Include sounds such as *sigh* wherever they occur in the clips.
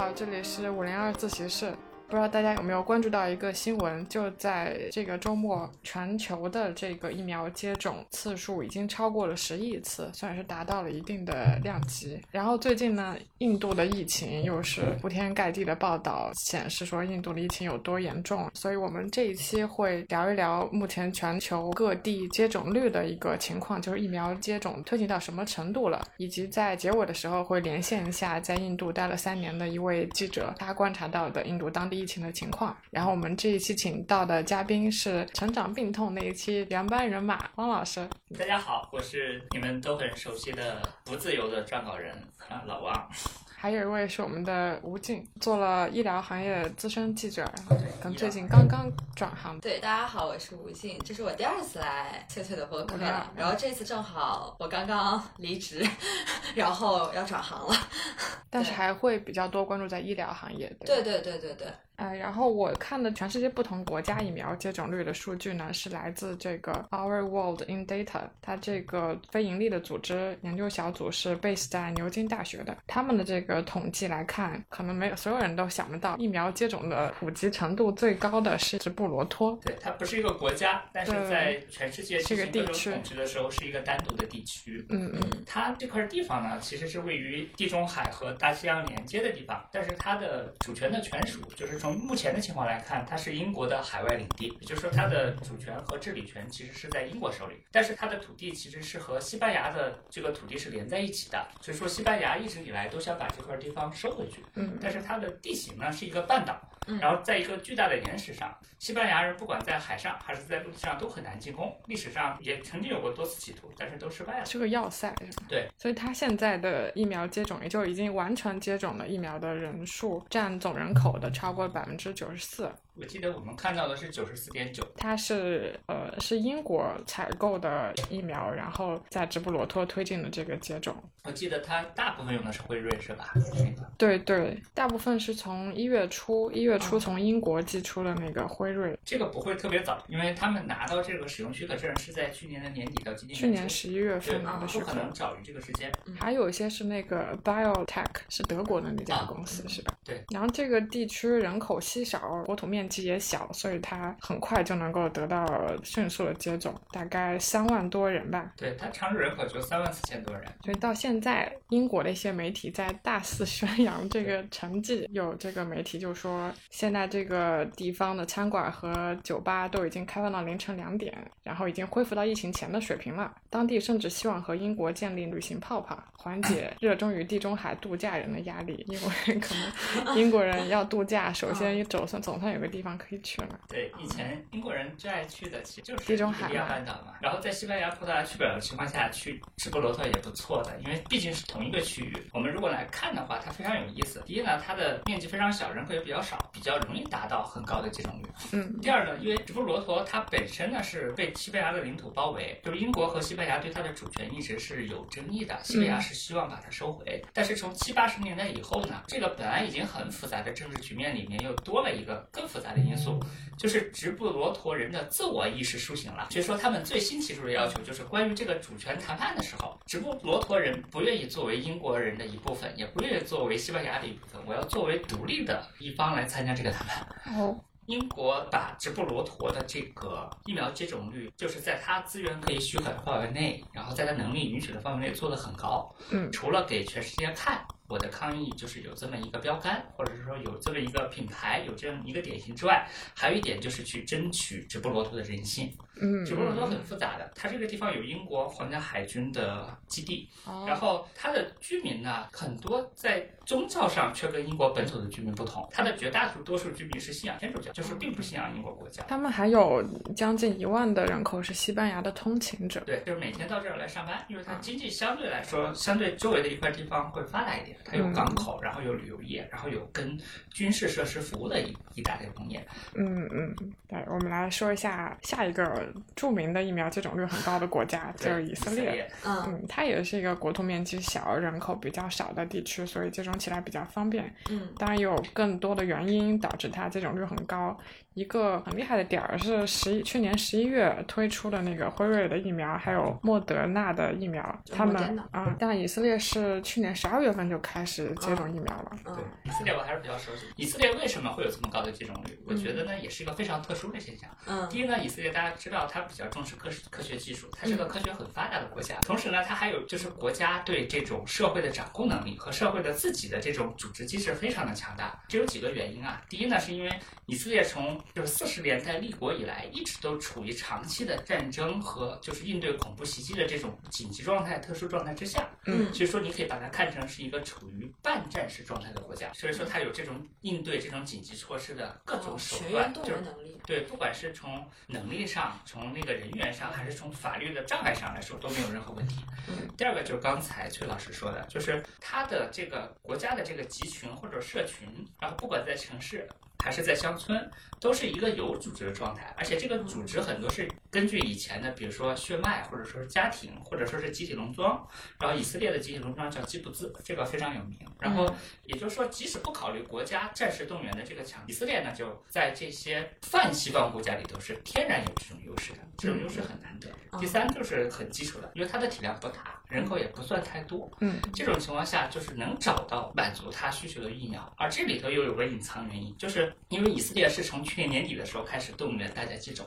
好，这里是五零二自习室。不知道大家有没有关注到一个新闻？就在这个周末，全球的这个疫苗接种次数已经超过了十亿次，算是达到了一定的量级。然后最近呢，印度的疫情又是铺天盖地的报道显示说印度的疫情有多严重。所以我们这一期会聊一聊目前全球各地接种率的一个情况，就是疫苗接种推进到什么程度了，以及在结尾的时候会连线一下在印度待了三年的一位记者，他观察到的印度当地。疫情的情况，然后我们这一期请到的嘉宾是成长病痛那一期原班人马汪老师。大家好，我是你们都很熟悉的不自由的撰稿人啊，老汪。还有一位是我们的吴静，做了医疗行业资深记者，跟最近刚刚转行。对，大家好，我是吴静，这是我第二次来翠翠的播客，然后这次正好我刚刚离职，*laughs* 然后要转行了，但是还会比较多关注在医疗行业。对对对对对。呃，然后我看的全世界不同国家疫苗接种率的数据呢，是来自这个 Our World in Data，它这个非盈利的组织研究小组是 base 在牛津大学的。他们的这个统计来看，可能没有所有人都想不到，疫苗接种的普及程度最高的是直布罗陀。对，它不是一个国家，但是在全世界这个地区统计的时候是一个单独的地区。嗯嗯，它这块地方呢，其实是位于地中海和大西洋连接的地方，但是它的主权的权属就是从目前的情况来看，它是英国的海外领地，也就是说它的主权和治理权其实是在英国手里。但是它的土地其实是和西班牙的这个土地是连在一起的，所以说西班牙一直以来都想把这块地方收回去。嗯，但是它的地形呢是一个半岛，然后在一个巨大的岩石上，西班牙人不管在海上还是在陆地上都很难进攻。历史上也曾经有过多次企图，但是都失败了。是个要塞，对，所以它现在的疫苗接种也就已经完成接种了疫苗的人数占总人口的超过百百分之。九十四。我记得我们看到的是九十四点九，它是呃是英国采购的疫苗，然后在直布罗陀推进的这个接种。我记得它大部分用的是辉瑞是吧？对对，大部分是从一月初一月初从英国寄出了那个辉瑞。这个不会特别早，因为他们拿到这个使用许可证是在去年的年底到今年去年十一月份拿的许可，不可能早于这个时间。还有一些是那个 BioTech 是德国的那家公司是吧？对。然后这个地区人口稀少，国土面积也小，所以它很快就能够得到迅速的接种，大概三万多人吧。对，它常住人口就三万四千多人。所以到现在，英国的一些媒体在大肆宣扬这个成绩。有这个媒体就说，现在这个地方的餐馆和酒吧都已经开放到凌晨两点，然后已经恢复到疫情前的水平了。当地甚至希望和英国建立旅行泡泡，缓解 *laughs* 热衷于地中海度假人的压力。因为可能英国人要度假，首先总算总算有个地方可以。去了。对，以前英国人最爱去的其实就是地中海半岛嘛。然后在西班牙葡萄牙去不了的情况下，去直布罗陀也不错的，因为毕竟是同一个区域。我们如果来看的话，它非常有意思。第一呢，它的面积非常小，人口也比较少，比较容易达到很高的接种率。嗯。第二呢，因为直布罗陀它本身呢是被西班牙的领土包围，就是英国和西班牙对它的主权一直是有争议的。西班牙是希望把它收回，但是从七八十年代以后呢，这个本来已经很复杂的政治局面里面又多了一个更复杂的因素。就是直布罗陀人的自我意识苏醒了，所以说他们最新提出的要求就是关于这个主权谈判的时候，直布罗陀人不愿意作为英国人的一部分，也不愿意作为西班牙的一部分，我要作为独立的一方来参加这个谈判。哦，英国把直布罗陀的这个疫苗接种率，就是在它资源可以许可的范围内，然后在它能力允许的范围内做得很高。嗯，除了给全世界看。我的抗议就是有这么一个标杆，或者是说有这么一个品牌，有这样一个典型之外，还有一点就是去争取直布罗陀的人性。嗯，直布罗陀很复杂的，它这个地方有英国皇家海军的基地，然后它的居民呢，很多在宗教上却跟英国本土的居民不同，它的绝大多数居民是信仰天主教，就是并不信仰英国国教。他们还有将近一万的人口是西班牙的通勤者，对，就是每天到这儿来上班，因为它经济相对来说，相对周围的一块地方会发达一点。它有港口，然后有旅游业，然后有跟军事设施服务的一一大类工业。嗯嗯，对，我们来说一下下一个著名的疫苗接种率很高的国家，*laughs* 就是以色列。嗯嗯，它也是一个国土面积小、人口比较少的地区，所以接种起来比较方便。嗯当然有更多的原因导致它接种率很高。一个很厉害的点儿是十一去年十一月推出的那个辉瑞的疫苗，还有莫德纳的疫苗，他们啊，但以色列是去年十二月份就开始接种疫苗了。嗯对，以色列我还是比较熟悉。以色列为什么会有这么高的接种率？我觉得呢，也是一个非常特殊的现象。嗯第一呢，以色列大家知道它比较重视科科学技术，它是个科学很发达的国家。同时呢，它还有就是国家对这种社会的掌控能力和社会的自己的这种组织机制非常的强大。这有几个原因啊。第一呢，是因为以色列从就是四十年代立国以来，一直都处于长期的战争和就是应对恐怖袭击的这种紧急状态、特殊状态之下。嗯所以说，你可以把它看成是一个处于半战时状态的国家，所以说它有这种应对这种紧急措施的各种手段，就是员能力。对，不管是从能力上、从那个人员上，还是从法律的障碍上来说，都没有任何问题。嗯第二个就是刚才崔老师说的，就是它的这个国家的这个集群或者社群，然后不管在城市还是在乡村，都是一个有组织的状态，而且这个组织很多是根据以前的，比如说血脉，或者说是家庭，或者说是集体农庄。然后以色列的集体农庄叫基布兹，这个非常有名。然后也就是说，即使不考虑国家战时动员的这个强，以色列呢就在这些泛西方国家里头是天然有这种优势的，这种优势很难得。第三就是很基础的，因为它的体量不大，人口也不算太多，嗯，这种情况下就是能找到满足他需求的疫苗。而这里头又有个隐藏原因，就是因为以色列是从去年年底的时候开始动员大家接种，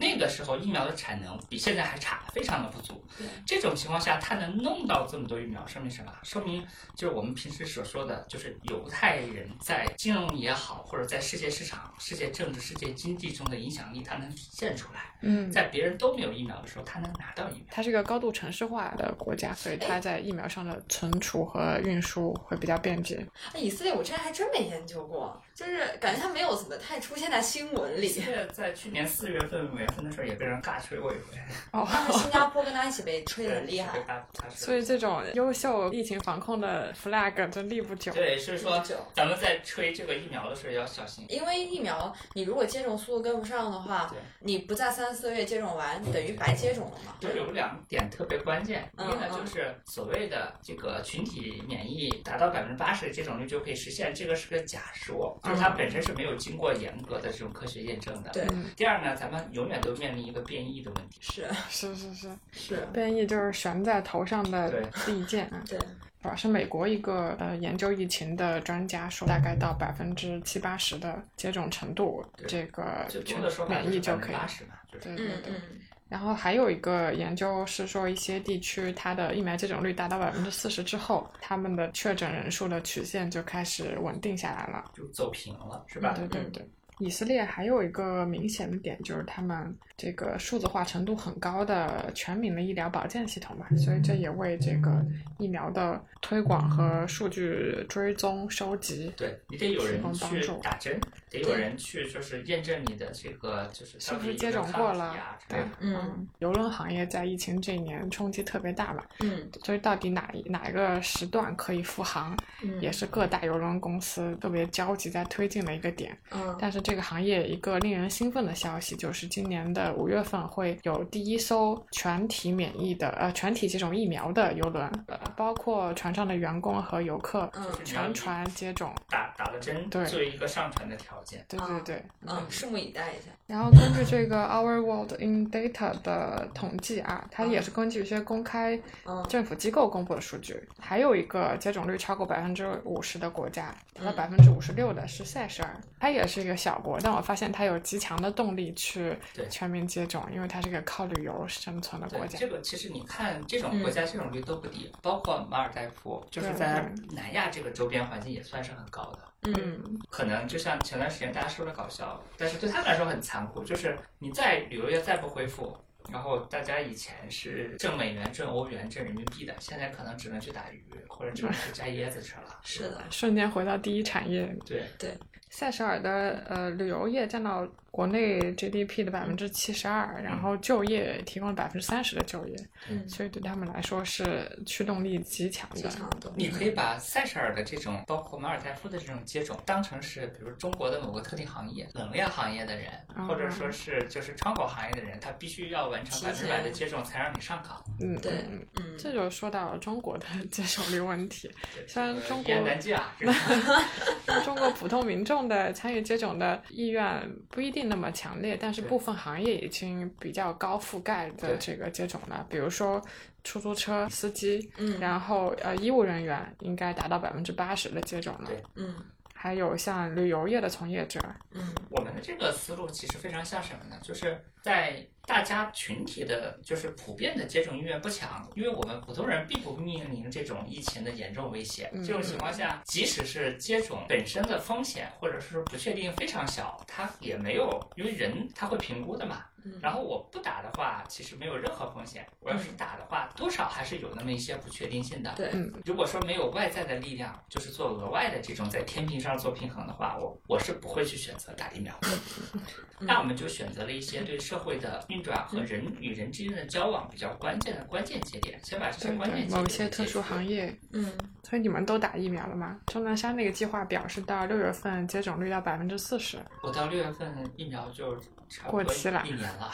那个时候疫苗的产能比现在还差，非常的不足。对这种情况下，他能弄到这么多疫苗，说明什么？说明就是我们平时所说的，就是犹太人在金融也好，或者在世界市场、世界政治、世界经济中的影响力，他能体现出来。嗯，在别人都没有疫苗的时候，他能拿到疫苗。它是一个高度城市化的国家，所以它在疫苗上的存储和运输会比较便捷。哎以色列我之前还真没研究过，就是感觉他没有怎么太出现在新闻里。这个在去年四月份、五月份的时候也被人尬吹过一回，哦，他们新加坡跟他一起被吹得很厉害所以这种优秀疫情防控的 flag 就立不久。对，所以说咱们在吹这个疫苗的时候要小心。因为疫苗，你如果接种速度跟不上的话，你不在三四个月接种完，等于白接种了嘛。就有两点特别关键，一嗯个就是所谓的这个群体免疫达到百分之八十的接种率就可以实现，这个是个假说，就是它本身是没有经过严格的这种科学验证的。对嗯，第二呢，咱们永远都面临一个变异的问题。是是 *laughs* 是是，是，变异就是悬在头上的对利剑啊。*laughs* 对，主要是美国一个呃研究疫情的专家说，大概到百分之七八十的接种程度，这个免疫就可以。八十嘛，就是对对对。然后还有一个研究是说，一些地区它的疫苗接种率达到百分之四十之后，他们的确诊人数的曲线就开始稳定下来了。就走平了，是吧？对对对。以色列还有一个明显的点，就是他们这个数字化程度很高的全民的医疗保健系统吧，所以这也为这个疫苗的推广和数据追踪收集对你得有人提供帮去助打针，得有人去就是验证你的这个就是是不是接种过了啊之类的。嗯。邮轮行业在疫情这一年冲击特别大嘛，嗯。所以到底哪一哪一个时段可以复航，嗯，也是各大邮轮公司特别焦急在推进的一个点。嗯。但是这个行业一个令人兴奋的消息，就是今年的五月份会有第一艘全体免疫的呃全体接种疫苗的游轮，呃包括船上的员工和游客嗯全船接种。打打了针对作为一个上船的条件。对对对。嗯，拭目以待一下。然后根据这个 Our World in Data 的统计啊，它也是根据一些公开嗯政府机构公布的数据，还有一个接种率超过百分之五十的国家，达到嗯百分之五十六的是塞舌尔，它也是一个小国，但我发现它有极强的动力去对全民接种，因为它是一个靠旅游生存的国，家。这个其实你看，这种国家接种率都不低，包括马尔代夫，就是在南亚这个周边环境也算是很高的。嗯嗯，可能就像前段时间大家说的搞笑，但是对他们来说很残酷，就是你再旅游业再不恢复，然后大家以前是挣美元、挣欧元、挣人民币的，现在可能只能去打鱼，或者只能去摘椰子吃了。是的，瞬间回到第一产业。对对。塞舌尔的呃旅游业占到国内 GDP 的百分之七十二，然后就业提供了百分之三十的就业，嗯，所以对他们来说是驱动力极强的。极强的。你可以把塞舌尔的这种，包括马尔代夫的这种接种，当成是比如中国的某个特定行业，冷链行业的人，哦或者说是就是窗口行业的人，他必须要完成百分之百的接种才让你上岗。嗯，对嗯这就说到了中国的 *laughs* 接种率问题。对虽然这个中国难尽啊，*laughs* 中国普通民众的参与接种的意愿不一定那么强烈，但是部分行业已经比较高覆盖的这个接种了，比如说出租车司机，嗯。然后呃医务人员应该达到百分之八十的接种了对，嗯。还有像旅游业的从业者，嗯。我们的这个思路其实非常像什么呢？就是在大家群体的，就是普遍的接种意愿不强，因为我们普通人并不面临这种疫情的严重威胁。嗯这种情况下，即使是接种本身的风险或者是不确定非常小，它也没有，因为人他会评估的嘛。嗯然后我不打的话，其实没有任何风险；我要是打的话，多少还是有那么一些不确定性的。对，嗯如果说没有外在的力量，就是做额外的这种在天平上做平衡的话，我我是不会去选择打疫苗的。*laughs* 那我们就选择了一些对社会的运转和人与人之间的交往比较关键的关键节点，先把这些关键节点某些特殊。行业。嗯所以你们都打疫苗了吗？钟南山那个计划表示到六月份接种率到百分之四十，我到六月份疫苗就过期了一年了。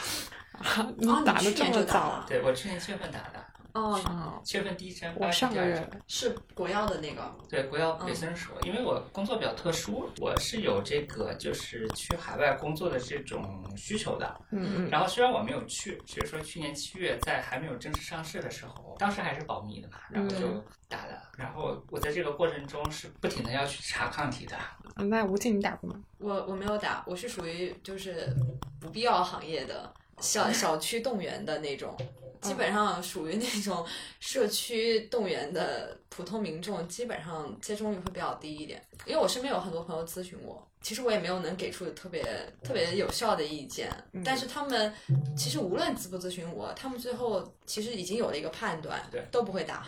*laughs* 你哦，打的这么早了？对我去年七月份打的，哦，哦，七月份第一针，我八月上个月份第二针。是国药的那个，对国药维生素，因为我工作比较特殊，我是有这个就是去海外工作的这种需求的。嗯嗯然后虽然我没有去，只是说去年七月在还没有正式上市的时候，当时还是保密的嘛，然后就打了。然后我在这个过程中是不停的要去查抗体的。嗯，那吴静你打过吗？我我没有打，我是属于就是不必要行业的小小区动员的那种，基本上属于那种社区动员的普通民众，基本上接种率会比较低一点。因为我身边有很多朋友咨询我，其实我也没有能给出特别特别有效的意见，但是他们其实无论咨不咨询我，他们最后其实已经有了一个判断，对都不会打。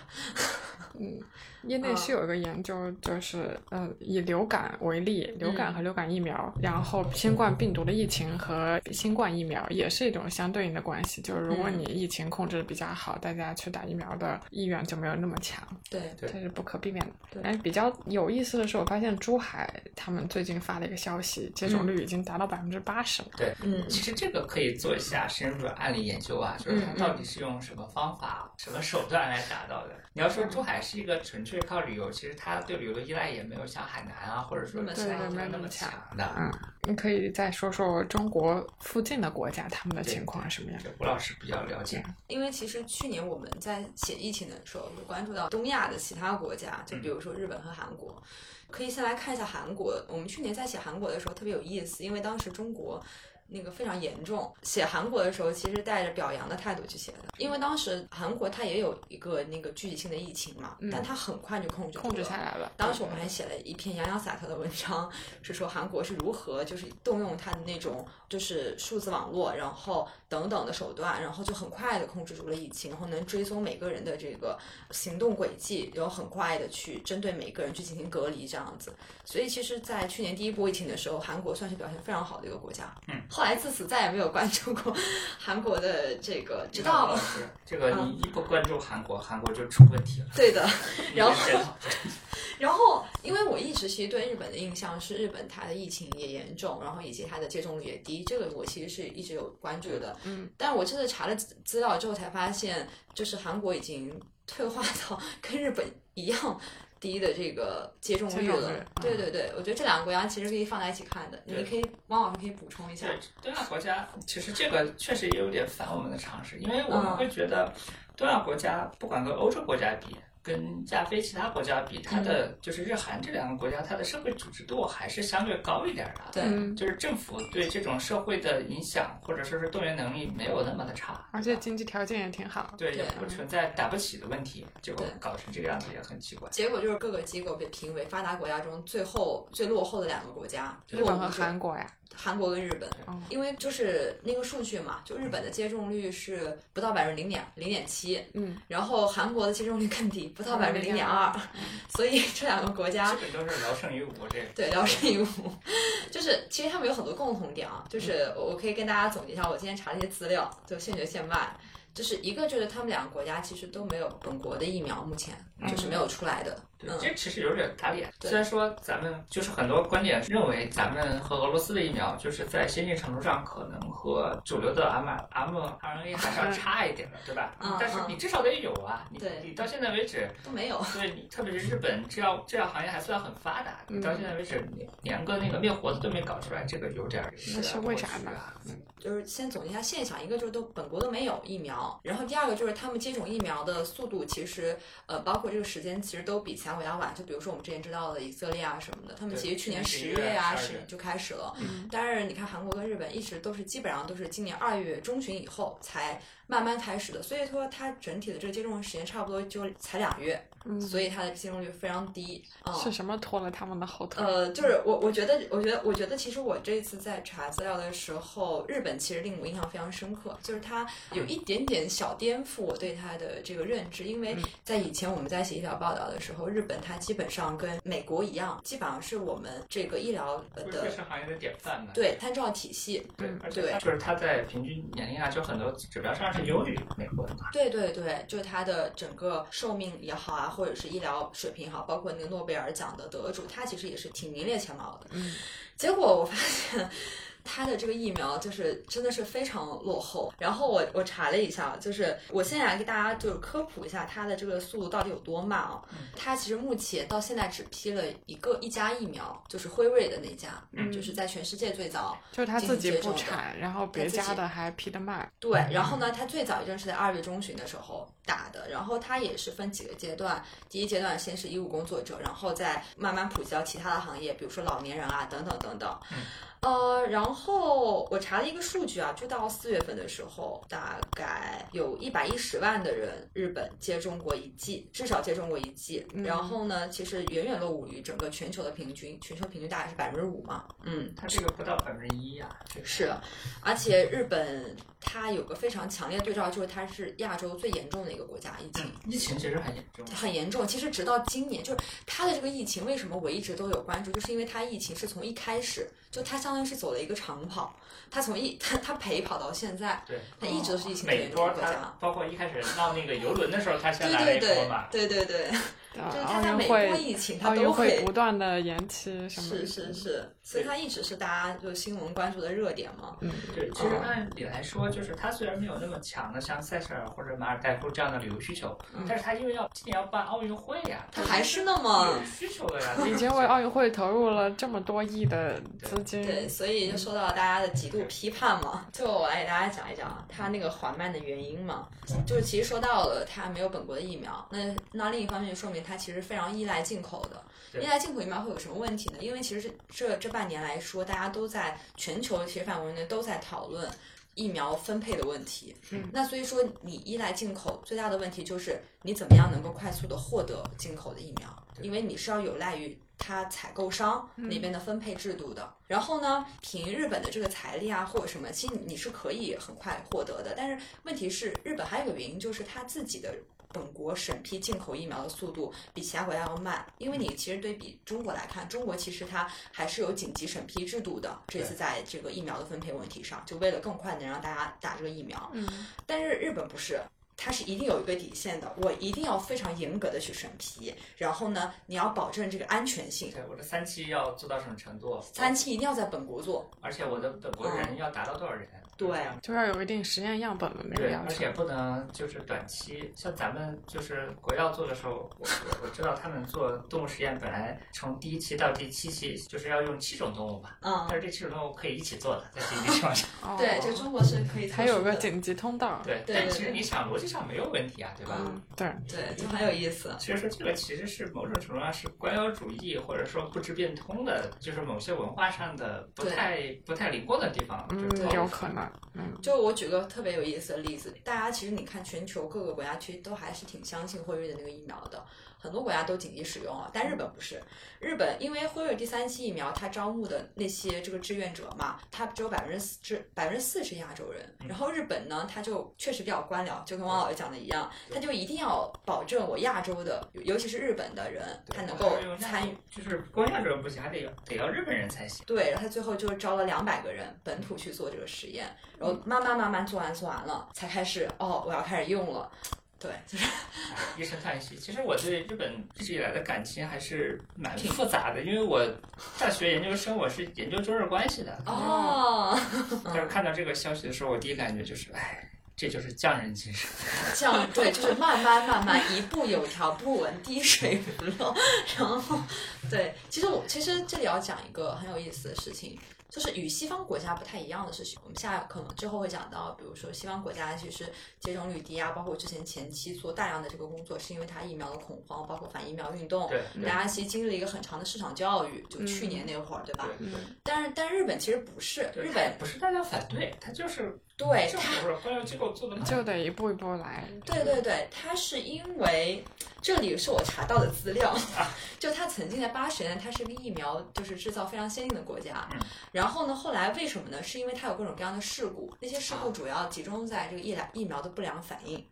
嗯，业内是有一个研究，就是呃，以流感为例，流感和流感疫苗，然后新冠病毒的疫情和新冠疫苗也是一种相对应的关系。就是如果你疫情控制的比较好，大家去打疫苗的意愿就没有那么强，对，对这是不可避免的。对但是比较有意思的是，我发现珠海他们最近发了一个消息，接种率已经达到百分之八十了。对，嗯其实这个可以做一下深入的案例研究啊，就是它嗯到底是用什么方法、什么手段来达到的。你要说珠海是一个纯粹靠旅游，其实它对旅游的依赖也没有像海南啊，或者说对没有那方那么么强强的。嗯，你可以再说说中国附近的国家他们的情况是什么样？这吴老师比较了解。因为其实去年我们在写疫情的时候，有关注到东亚的其他国家，就比如说日本和韩国。可以先来看一下韩国。我们去年在写韩国的时候特别有意思，因为当时中国。那个非常严重，写韩国的时候其实带着表扬的态度去写的，因为当时韩国它也有一个那个聚集性的疫情嘛，嗯但它很快就控制控制下来了。当时我们还写了一篇洋洋洒洒的文章，是说韩国是如何就是动用它的那种就是数字网络，然后等等的手段，然后就很快的控制住了疫情，然后能追踪每个人的这个行动轨迹，然后很快的去针对每个人去进行隔离这样子。所以其实，在去年第一波疫情的时候，韩国算是表现非常好的一个国家。嗯，后来自此再也没有关注过 *laughs* 韩国的这个，直吴老到师，这个嗯你一不关注韩国，韩国就出问题了。对的，*laughs* 然后然后，因为我一直其实对日本的印象是日本它的疫情也严重，然后以及它的接种率也低，这个我其实是一直有关注的。嗯，但我真的查了资资料之后才发现，就是韩国已经 *laughs* 退化到跟日本一样。低的这个接种率了率，对对对，我觉得这两个国家其实可以放在一起看的。你可以，汪老师可以补充一下。对，东亚国家其实这个确实也有点反我们的常识，因为我们嗯会觉得东亚国家不管跟欧洲国家比，跟亚非其他国家比，它的就是日韩这两个国家，它的社会组织度还是相对高一点的。对嗯，就是政府对这种社会的影响或者说是动员能力没有那么的差，而且经济条件也挺好。对也不存在打不起的问题，结果搞成这个样子也很奇怪。结果就是各个机构被评为发达国家中最后最落后的两个国家，日本和韩国呀，韩国跟日本，哦。因为就是那个数据嘛，就日本的接种率是不到百分之零点零点七，嗯，然后韩国的接种率更低，不到百分之零点二，*laughs* 所以这两个国家基本都是聊胜于无这个。对，聊胜于无，*laughs* 就是其实他们有很多共同点啊，就是我可以跟大家总结一下，我今天查了一些资料，就现学现卖，就是一个就是他们两个国家其实都没有本国的疫苗，目前就是没有出来的，这其实有点打脸。虽然说咱们就是很多观点认为咱们和俄罗斯的疫苗就是在先进程度上可能和主流的 M M RNA 还是要差一点的，对吧？嗯但是你至少得有啊！你对你到现在为止，都没有。对你特别是日本制药制药行业还算很发达，你到现在为止连连个那个灭活的都没搞出来，这个有点儿那是为啥呢啊？就是先总结一下现象，一个就是都本国都没有疫苗，然后第二个就是他们接种疫苗的速度其实呃包括这个时间其实都比其他国家晚。就比如说我们之前知道的以色列啊什么的，他们其实去年十去年11月啊是就开始了，嗯。但是你看韩国跟日本一直都是基本上都是今年二月中旬以后才慢慢开始的，所以说它整体的这个接种时间差不多就才两月，嗯，所以它的接种率非常低啊。是什么拖了他们的后腿？呃，就是我，我觉得，我觉得，我觉得，其实我这次在查资料的时候，日本其实令我印象非常深刻，就是它有一点点小颠覆我对它的这个认知，因为在以前我们在写医疗报道的时候，日本它基本上跟美国一样，基本上是我们这个医疗的是行业的典范嘛。对参照体系，对嗯，而且对就是它在平均年龄啊，就很多指标上是优于美国的嘛。对对对，就是它的整个寿命也好啊，或者是医疗水平也好，包括那个诺贝尔奖的得主，他其实也是挺名列前茅的。嗯，结果我发现。它的这个疫苗就是真的是非常落后，然后我我查了一下，就是我现在来给大家就是科普一下它的这个速度到底有多慢啊。它其实目前到现在只批了一个一家疫苗，就是辉瑞的那家，嗯就是在全世界最早就是他自己不产，然后别家的还批的慢。对，然后呢，它最早一阵是在二月中旬的时候打的，然后它也是分几个阶段，第一阶段先是医务工作者，然后再慢慢普及到其他的行业，比如说老年人啊等等等等。呃，然后我查了一个数据啊，就到四月份的时候，大概有一百一十万的人日本接种过一剂，至少接种过一剂。嗯然后呢，其实远远落伍于整个全球的平均，全球平均大概是百分之五嘛。嗯，它这个不到百分之一呀，这个是，而且日本它有个非常强烈的对照，就是它是亚洲最严重的一个国家，疫情。疫情其实很严重。很严重，其实直到今年，就是它的这个疫情，为什么我一直都有关注，就是因为它疫情是从一开始就他相当于是走了一个长跑，他从一他他陪跑到现在，对，他一直都是疫情最每严重的国家。包括一开始闹那个游轮的时候，他先对来了对对一波嘛。对对对，呃就是它奥运在每波会疫情它都会会不断的延期什么是。是是，所以它一直是大家就新闻关注的热点嘛。嗯，对，其实按理来说，就是它虽然没有那么强的像塞舌尔或者马尔代夫这样的旅游需求，但是它因为要今年要办奥运会呀，它还是那么有需求的呀。*laughs* 已经为奥运会投入了这么多亿的资金。对，所以就受到了大家的极度批判嘛。就我来给大家讲一讲它那个缓慢的原因嘛。就是其实说到了它没有本国的疫苗，那那另一方面就说明它其实非常依赖进口的。依赖进口疫苗会有什么问题呢？因为其实这这这半年来说，大家都在全球其实范围内都在讨论。疫苗分配的问题，嗯那所以说你依赖进口最大的问题就是你怎么样能够快速的获得进口的疫苗，因为你是要有赖于它采购商那边的分配制度的。然后呢，凭日本的这个财力啊或者什么，其实你你是可以很快获得的。但是问题是，日本还有一个原因就是它自己的。本国审批进口疫苗的速度比其他国家要慢，因为你其实对比中国来看，中国其实它还是有紧急审批制度的。这次在这个疫苗的分配问题上，就为了更快能让大家打这个疫苗。嗯，但是日本不是，它是一定有一个底线的，我一定要非常严格的去审批，然后呢，你要保证这个安全性，对，我的三期要做到什么程度？三期一定要在本国做。而且我的本国人要达到多少人？对就要有一定实验样本的那个对，要求而且。不能就是短期，像咱们就是国药做的时候，我我我知道他们做动物实验，本来从第一期到第七期就是要用七种动物吧，嗯但，是这七种动物可以一起做的，在紧急情况下。哦对，就中国是可以。还有个紧急通道。对，对对对但其实你想逻辑上没有问题啊，对吧？嗯，对，对，就很有意思。其实说这个其实是某种程度上是官僚主义，或者说不知变通的，就是某些文化上的不太不太灵光的地方。嗯就是，有可能。的，嗯，就我举个特别有意思的例子，大家其实你看全球各个国家其实都还是挺相信辉瑞的那个疫苗的，很多国家都紧急使用了，但日本不是。日本因为辉瑞第三期疫苗，它招募的那些这个志愿者嘛，它只有百分之四，至百分之四是亚洲人。然后日本呢，它就确实比较官僚，就跟王老师讲的一样，它就一定要保证我亚洲的，尤其是日本的人，他能够参与。就是光亚洲人不行，还得要得要日本人才行。对，然后他最后就招了两百个人本土去做这个实验，然后慢慢慢慢做完做完了，才开始哦，我要开始用了。对，就是一声叹息。其实我对日本一直以来的感情还是蛮复杂的，因为我大学研究生我是研究中日关系的。哦。但是看到这个消息的时候，我第一感觉就是，哎，这就是匠人精神。匠对，就是慢慢慢慢，一步有条不紊，滴水不漏。*laughs* 然后，对，其实我其实这里要讲一个很有意思的事情。就是与西方国家不太一样的事情，我们下可能之后会讲到，比如说西方国家其实接种率低啊，包括之前前期做大量的这个工作，是因为它疫苗的恐慌，包括反疫苗运动，对大家其实经历了一个很长的市场教育，就去年那会儿，对吧？但是但日本其实不是，日本不是大家反对，它就是。对，他就得一步一步来。对对对，他是因为这里是我查到的资料，就他曾经在八十年，他是个疫苗就是制造非常先进的国家。然后呢，后来为什么呢？是因为它有各种各样的事故，那些事故主要集中在这个疫苗疫苗的不良反应，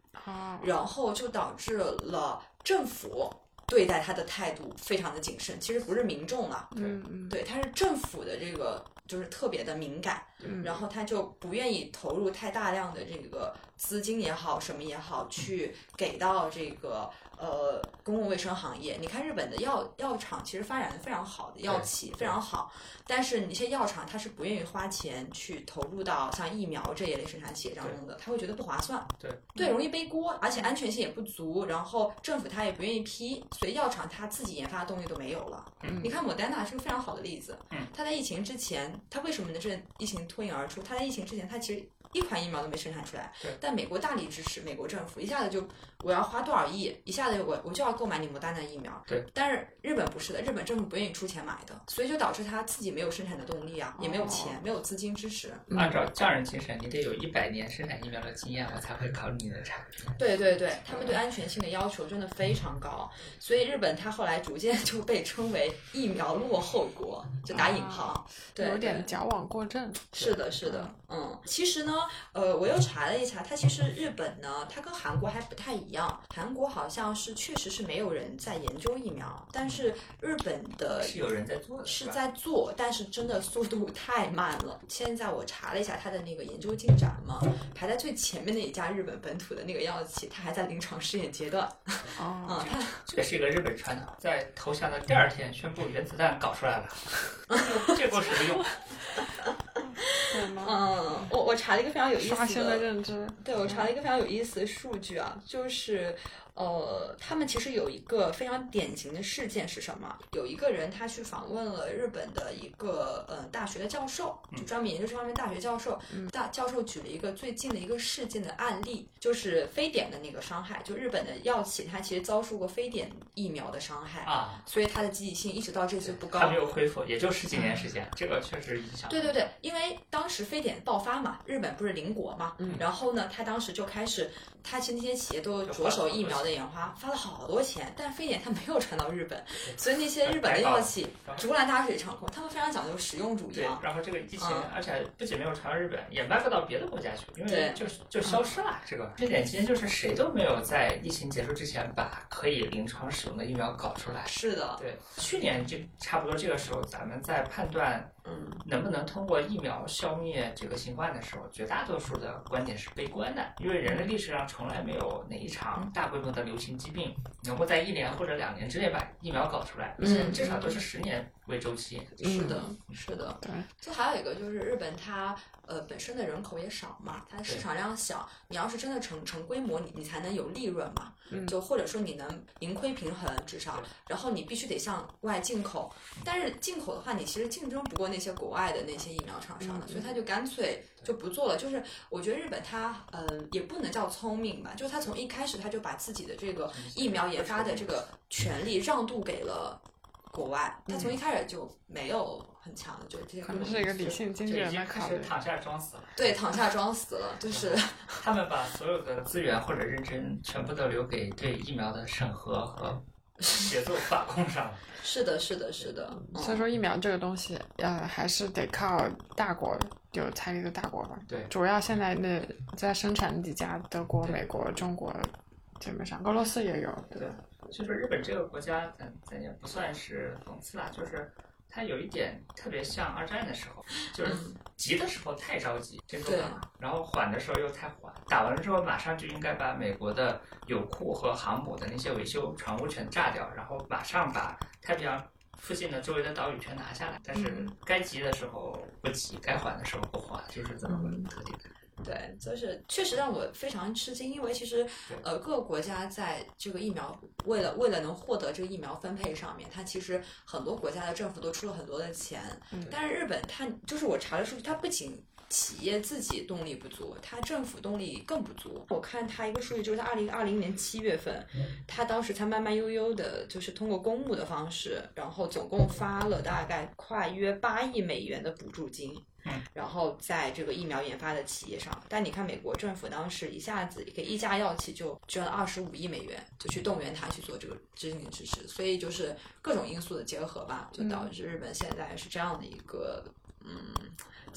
然后就导致了政府对待他的态度非常的谨慎。其实不是民众了，嗯嗯，对，他是政府的这个。就是特别的敏感，然后他就不愿意投入太大量的这个资金也好，什么也好，去给到这个。呃，公共卫生行业，你看日本的药药厂其实发展的非常好的药企非常好，但是那些药厂它是不愿意花钱去投入到像疫苗这一类生产企业当中的，他会觉得不划算，对对，容易背锅，而且安全性也不足，然后政府他也不愿意批，所以药厂他自己研发的动力都没有了。你看莫丹娜是个非常好的例子，他在疫情之前，他为什么能这疫情脱颖而出？他在疫情之前，他其实。一款疫苗都没生产出来，但美国大力支持，美国政府一下子就我要花多少亿，一下子我我就要购买你莫丹的疫苗。对，但是日本不是的，日本政府不愿意出钱买的，所以就导致他自己没有生产的动力啊，也没有钱，没有资金支持。按照匠人精神，你得有一百年生产疫苗的经验，我才会考虑你的产品。对对对，他们对安全性的要求真的非常高，所以日本它后来逐渐就被称为疫苗落后国，就打引号，对，有点矫枉过正。是的，是的，嗯，其实呢，呃，我又。查了一查，它其实日本呢，它跟韩国还不太一样。韩国好像是确实是没有人在研究疫苗，但是日本的是有人在做，是在做，但是真的速度太慢了。现在我查了一下它的那个研究进展嘛，排在最前面的一家日本本土的那个药企，它还在临床试验阶段。哦，*laughs* 它这是一个日本传统，在投降的第二天宣布原子弹搞出来了，*laughs* 这够什嗯，我我查了一个非常有意思的认知，对我查了一个非常有意思的数据啊，就是。呃，他们其实有一个非常典型的事件是什么？有一个人他去访问了日本的一个呃大学的教授，就专门研究这方面大学教授。大教授举了一个最近的一个事件的案例，就是非典的那个伤害。就日本的药企，它其实遭受过非典疫苗的伤害啊，所以它的积极性一直到这次不高。它没有恢复，也就十几年时间，这个确实影响。对对对，因为当时非典爆发嘛，日本不是邻国嘛，嗯然后呢，他当时就开始。他其实那些企业都着手疫苗的研发，花了好多钱，但非典它没有传到日本，*laughs* 所以那些日本的药企竹篮打水一场空。他们非常讲究实用主义。对，然后这个疫情，而且不仅没有传到日本，也卖不到别的国家去，因为就就消失了。这个非典期间，就是谁都没有在疫情结束之前把可以临床使用的疫苗搞出来。是的，对，去年就差不多这个时候，咱们在判断。嗯，能不能通过疫苗消灭这个新冠的时候，绝大多数的观点是悲观的，因为人类历史上从来没有哪一场大规模的流行疾病能够在一年或者两年之内把疫苗搞出来，嗯，至少都是十年为周期。是的，是的。对，就还有一个就是日本它。呃，本身的人口也少嘛，它的市场量小，你要是真的成成规模，你你才能有利润嘛，就或者说你能盈亏平衡至少，然后你必须得向外进口，但是进口的话，你其实竞争不过那些国外的那些疫苗厂商的，所以他就干脆就不做了。就是我觉得日本它，嗯，也不能叫聪明吧，就是他从一开始他就把自己的这个疫苗研发的这个权利让渡给了。国外，他从一开始就没有很强的，就这些可能是一个理性经济人经开始的考虑。躺下装死了。对躺下装死了，就是 *laughs* 他们把所有的资源或者认真全部都留给对疫苗的审核和协作把控上了。是的，是的，是的，嗯所以说疫苗这个东西，呃，还是得靠大国有财力的大国吧。对主要现在那在生产几家，德国、美国、中国，基本上俄罗斯也有。对，就是日本这个国家，咱咱也不算是讽刺啦，就是它有一点特别像二战的时候，就是急的时候太着急，珍珠港，然后缓的时候又太缓，打完了之后马上就应该把美国的油库和航母的那些维修船坞全炸掉，然后马上把太平洋。附近的周围的岛屿全拿下来，但是该急的时候不急，该缓的时候不缓，就是这么个特点。对，就是确实让我非常吃惊，因为其实呃各个国家在这个疫苗为了为了能获得这个疫苗分配上面，它其实很多国家的政府都出了很多的钱，嗯但是日本它就是我查的数据，它不仅企业自己动力不足，它政府动力更不足。我看它一个数据，就是它二零二零年七月份，它当时才慢慢悠悠的，就是通过公募的方式，然后总共发了大概快约八亿美元的补助金。然后在这个疫苗研发的企业上，但你看美国政府当时一下子给一家药企就捐了二十五亿美元，就去动员他去做这个经济支持，所以就是各种因素的结合吧，就导致日本现在是这样的一个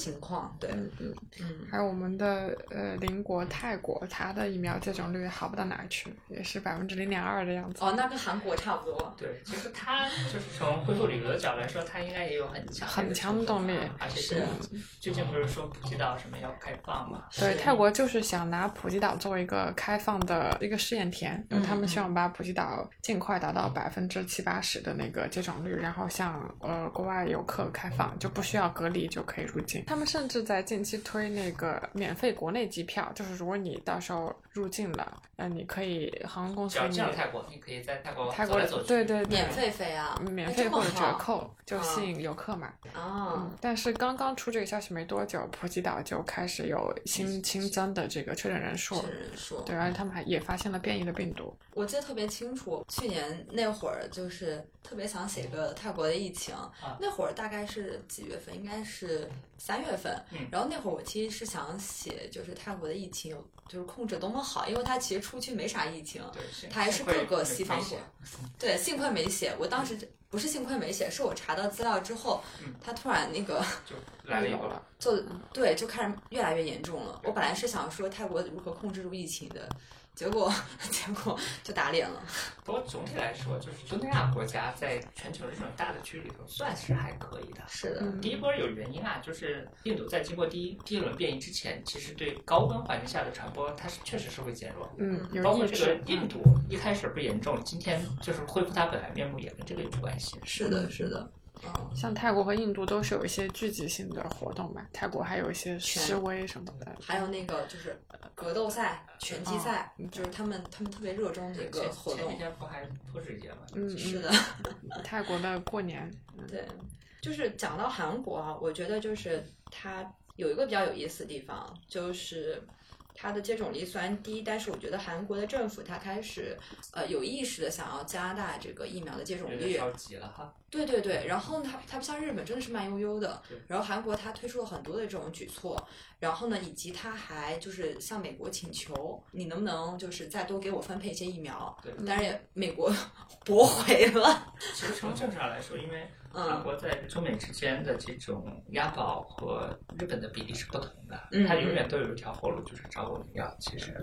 情况。对，嗯嗯。嗯，还有我们的呃邻国泰国，它的疫苗接种率好不到哪儿去，也是百分之零点二的样子。哦，那跟韩国差不多。对，其实它就是从恢复旅游的角度来说，它应该也有很强很强的动力而且是最近不是说普吉岛什么要开放嘛？对，泰国就是想拿普吉岛作为一个开放的一个试验田，嗯他们希望把普吉岛尽快达到百分之七八十的那个接种率，然后向呃国外游客开放，就不需要隔离就可以入境。他们甚至在近期推那个免费国内机票，就是如果你到时候入境了，呃，你可以航空公司只要给你进了泰国，你可以在泰国泰国走来走。对对对免费飞啊，免费或者折扣，就啊吸引游客嘛。啊嗯，，但是刚刚出这个消息没多久，普吉岛就开始有新新增的这个确诊人数。是人数。对，而且他们还也发现了变异的病毒。我记得特别清楚，去年那会儿就是特别想写个泰国的疫情，那会儿大概是几月份？应该是三月份。嗯然后那会儿我其实是想写，就是泰国的疫情有就是控制多么好，因为它其实出去没啥疫情，它还是各个西方国对，幸亏没写。我当时不是幸亏没写，是我查到资料之后嗯，它突然那个 *laughs* 就来了一波有了。*laughs* 就对，就开始越来越严重了。我本来是想说泰国如何控制住疫情的，结果 *laughs* 结果就打脸了。不过总体来说，就是东南亚国家在全球的这种大的区域里头，算是还可以的。是的，嗯第一波有原因啊，就是印度在经过第一第一轮变异之前，其实对高温环境下的传播，它是确实是会减弱。嗯，包括这个印度一开始不严重，今天就是恢复它本来面目，也跟这个有关系。是的，是的，嗯。像泰国和印度都是有一些聚集性的活动吧，泰国还有一些示威什么的。还有那个就是格斗赛、拳击赛，嗯就是他们他们特别热衷的一个前活动前几。天不还泼水节吗？嗯，嗯是的，泰国的过年，嗯对，就是讲到韩国啊，我觉得就是它有一个比较有意思的地方，就是它的接种率虽然低，但是我觉得韩国的政府它开始呃有意识的想要加大这个疫苗的接种率。着急了哈。对对对，然后它它不像日本真的是慢悠悠的，然后韩国它推出了很多的这种举措，然后呢，以及它还就是向美国请求，你能不能就是再多给我分配一些疫苗？对，但是也美国 *laughs* 驳回了，其实从政治上来说，因为韩嗯国在中美之间的这种押宝和日本的比例是不同的，嗯它永远都有一条后路，就是找我们要。其实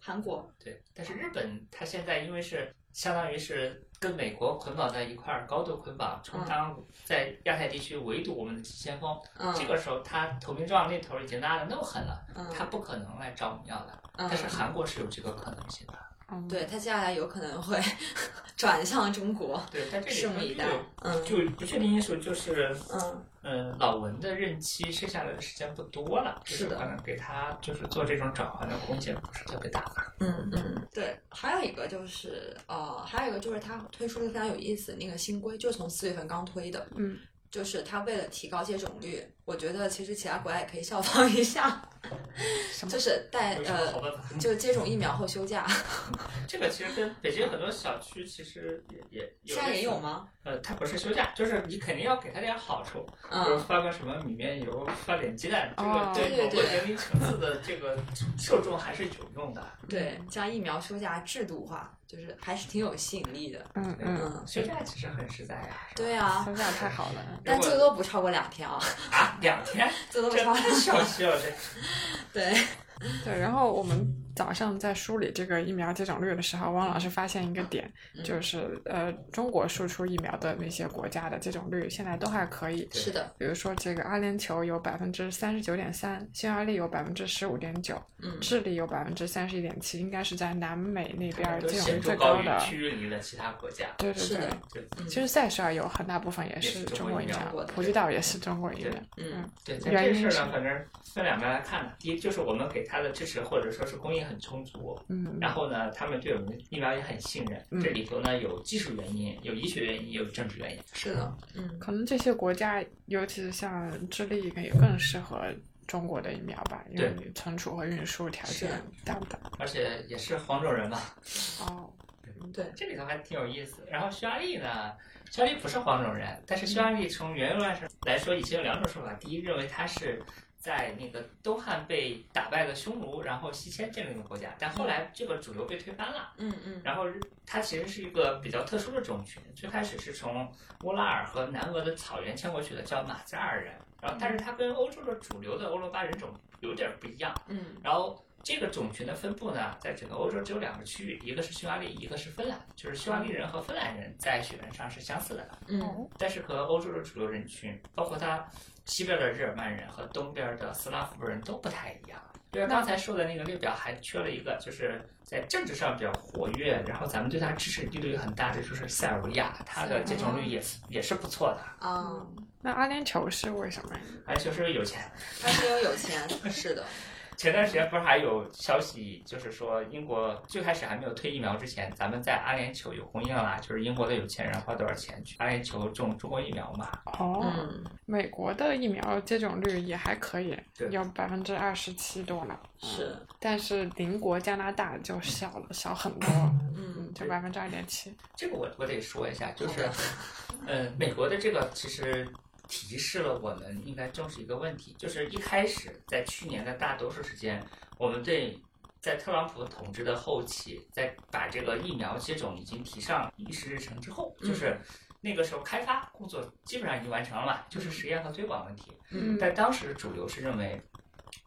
韩国对，但是日本它现在因为是相当于是跟美国捆绑在一块儿，高度捆绑，充当在亚太地区围堵我们的急先锋。嗯这个时候，他投名状那头已经拉的那么狠了，嗯他不可能来找我们要的。嗯但是韩国是有这个可能性的。嗯，对他接下来有可能会 *laughs* 转向中国，对，但这里拭目以待就嗯。就不确定因素就是，嗯。呃，老文的任期剩下来的时间不多了，是的。可能给他就是做这种转换的空间不是特别大。嗯嗯，对，还有一个就是呃，还有一个就是他推出了非常有意思那个新规，就从四月份刚推的，嗯。就是他为了提高接种率，我觉得其实其他国家也可以效仿一下，*laughs* 就是带呃？就接种疫苗后休假，*laughs* 这个其实跟北京很多小区其实也也有现在也有吗？呃，它不是休假，就是你肯定要给他点好处，比如嗯，发个什么米面油，发点鸡蛋，这哦个对某个对对对年龄层次的这个受众还是有用的。对，将疫苗休假制度化，就是还是挺有吸引力的。嗯嗯，嗯，休假其实很实在呀、对啊，休假太好了。但最多不超过两天啊，啊，两天，*laughs* 这都不超小气了，这。对，对，然后我们早上在梳理这个疫苗接种率的时候，汪老师发现一个点，嗯就是呃，中国输出疫苗的那些国家的接种率现在都还可以。是的，比如说，这个阿联酋有百分之三十九点三，匈牙利有百分之十五点九，嗯，智利有百分之三十一点七，应该是在南美那边儿接种率最高的。区域里的其他国家。对对对其实塞舌尔有很大部分也也是是中国疫苗普吉岛也是中国疫对苗。嗯对，在原因是这事儿呢，反正分两边来看呢。第一，就是我们给他的支持或者说是供应很充足，嗯，然后呢，他们对我们的疫苗也很信任。嗯这里头呢有技术原因，有医学原因，也有政治原因。是的，嗯，可能这些国家，尤其是像智利，也更适合中国的疫苗吧，因为对存储和运输条件是大不大？而且也是黄种人嘛，哦，*laughs* 对，这里头还挺有意思。然后匈牙利呢，匈牙利不是黄种人，但是匈牙利从原论上来说，已经有两种说法。第一，认为他是在那个东汉被打败的匈奴，然后西迁建立的国家，但后来这个主流被推翻了。嗯嗯然后它其实是一个比较特殊的种群，最开始是从乌拉尔和南俄的草原迁过去的，叫马扎尔人。然后，但是它跟欧洲的主流的欧罗巴人种有点不一样。嗯然后这个种群的分布呢，在整个欧洲只有两个区域，一个是匈牙利，一个是芬兰。就是匈牙利人和芬兰人在血缘上是相似的，嗯但是和欧洲的主流人群，包括它西边的日耳曼人和东边的斯拉夫人都不太一样。就是刚才说的那个列表还缺了一个，就是在政治上比较活跃，然后咱们对他支持力度也很大的，就是塞尔维亚，它的接种率也是也是不错的，啊，那阿联酋是为什么呀？而且就是有钱。阿联酋有钱，是的，前段时间不是还有消息，就是说英国最开始还没有推疫苗之前，咱们在阿联酋有供应啦，就是英国的有钱人花多少钱去阿联酋种中国疫苗嘛？哦，嗯美国的疫苗接种率也还可以，有百分之二十七多呢。是，但是邻国加拿大就小了，小很多，*laughs* 嗯嗯，就百分之二点七。这个我我得说一下，就是呃，美国的这个其实提示了我们应该重视一个问题，就是一开始在去年的大多数时间，我们对在特朗普统治的后期，在把这个疫苗接种已经提上议事日程之后，嗯就是那个时候开发工作基本上已经完成了嘛，就是实验和推广问题。嗯但当时主流是认为，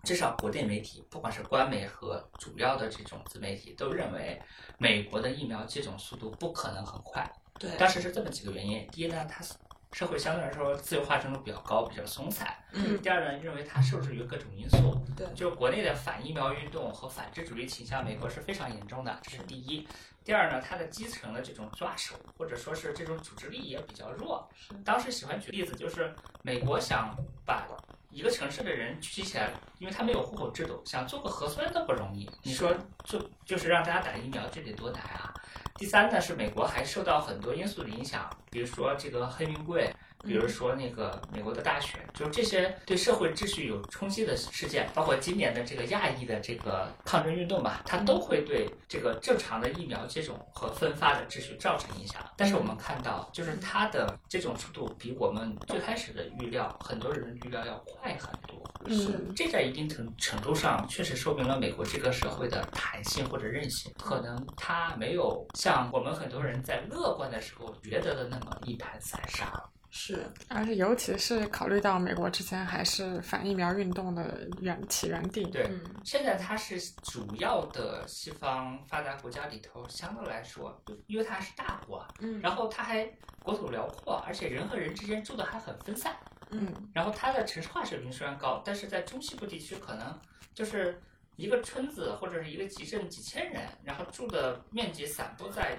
至少国内媒体，不管是官媒和主要的这种自媒体，都认为美国的疫苗接种速度不可能很快。对，当时是这么几个原因：第一呢，它社会相对来说自由化程度比较高，比较松散；嗯第二呢，认为它受制于各种因素，对就是国内的反疫苗运动和反智主义倾向，美国是非常严重的，这是第一。第二呢，它的基层的这种抓手或者说是这种组织力也比较弱。当时喜欢举例子，就是美国想把一个城市的人聚集起来，因为他没有户口制度，想做个核酸都不容易。你说就就是让大家打疫苗，这得多难啊！第三呢，是美国还受到很多因素的影响，比如说这个黑名贵，比如说那个美国的大选，就是这些对社会秩序有冲击的事件，包括今年的这个亚裔的这个抗争运动吧，它都会对这个正常的疫苗接种和分发的秩序造成影响。但是我们看到，就是它的这种速度比我们最开始的预料，很多人预料要快很多。嗯，这在一定程程度上确实说明了美国这个社会的弹性或者韧性，可能它没有像我们很多人在乐观的时候觉得的那么一盘散沙。是，而且尤其是考虑到美国之前还是反疫苗运动的源起源地，对，嗯。现在它是主要的西方发达国家里头，相对来说，因为它是大国，嗯然后它还国土辽阔，而且人和人之间住的还很分散。嗯。然后它的城市化水平虽然高，但是在中西部地区可能就是一个村子或者是一个集镇几千人，然后住的面积散布在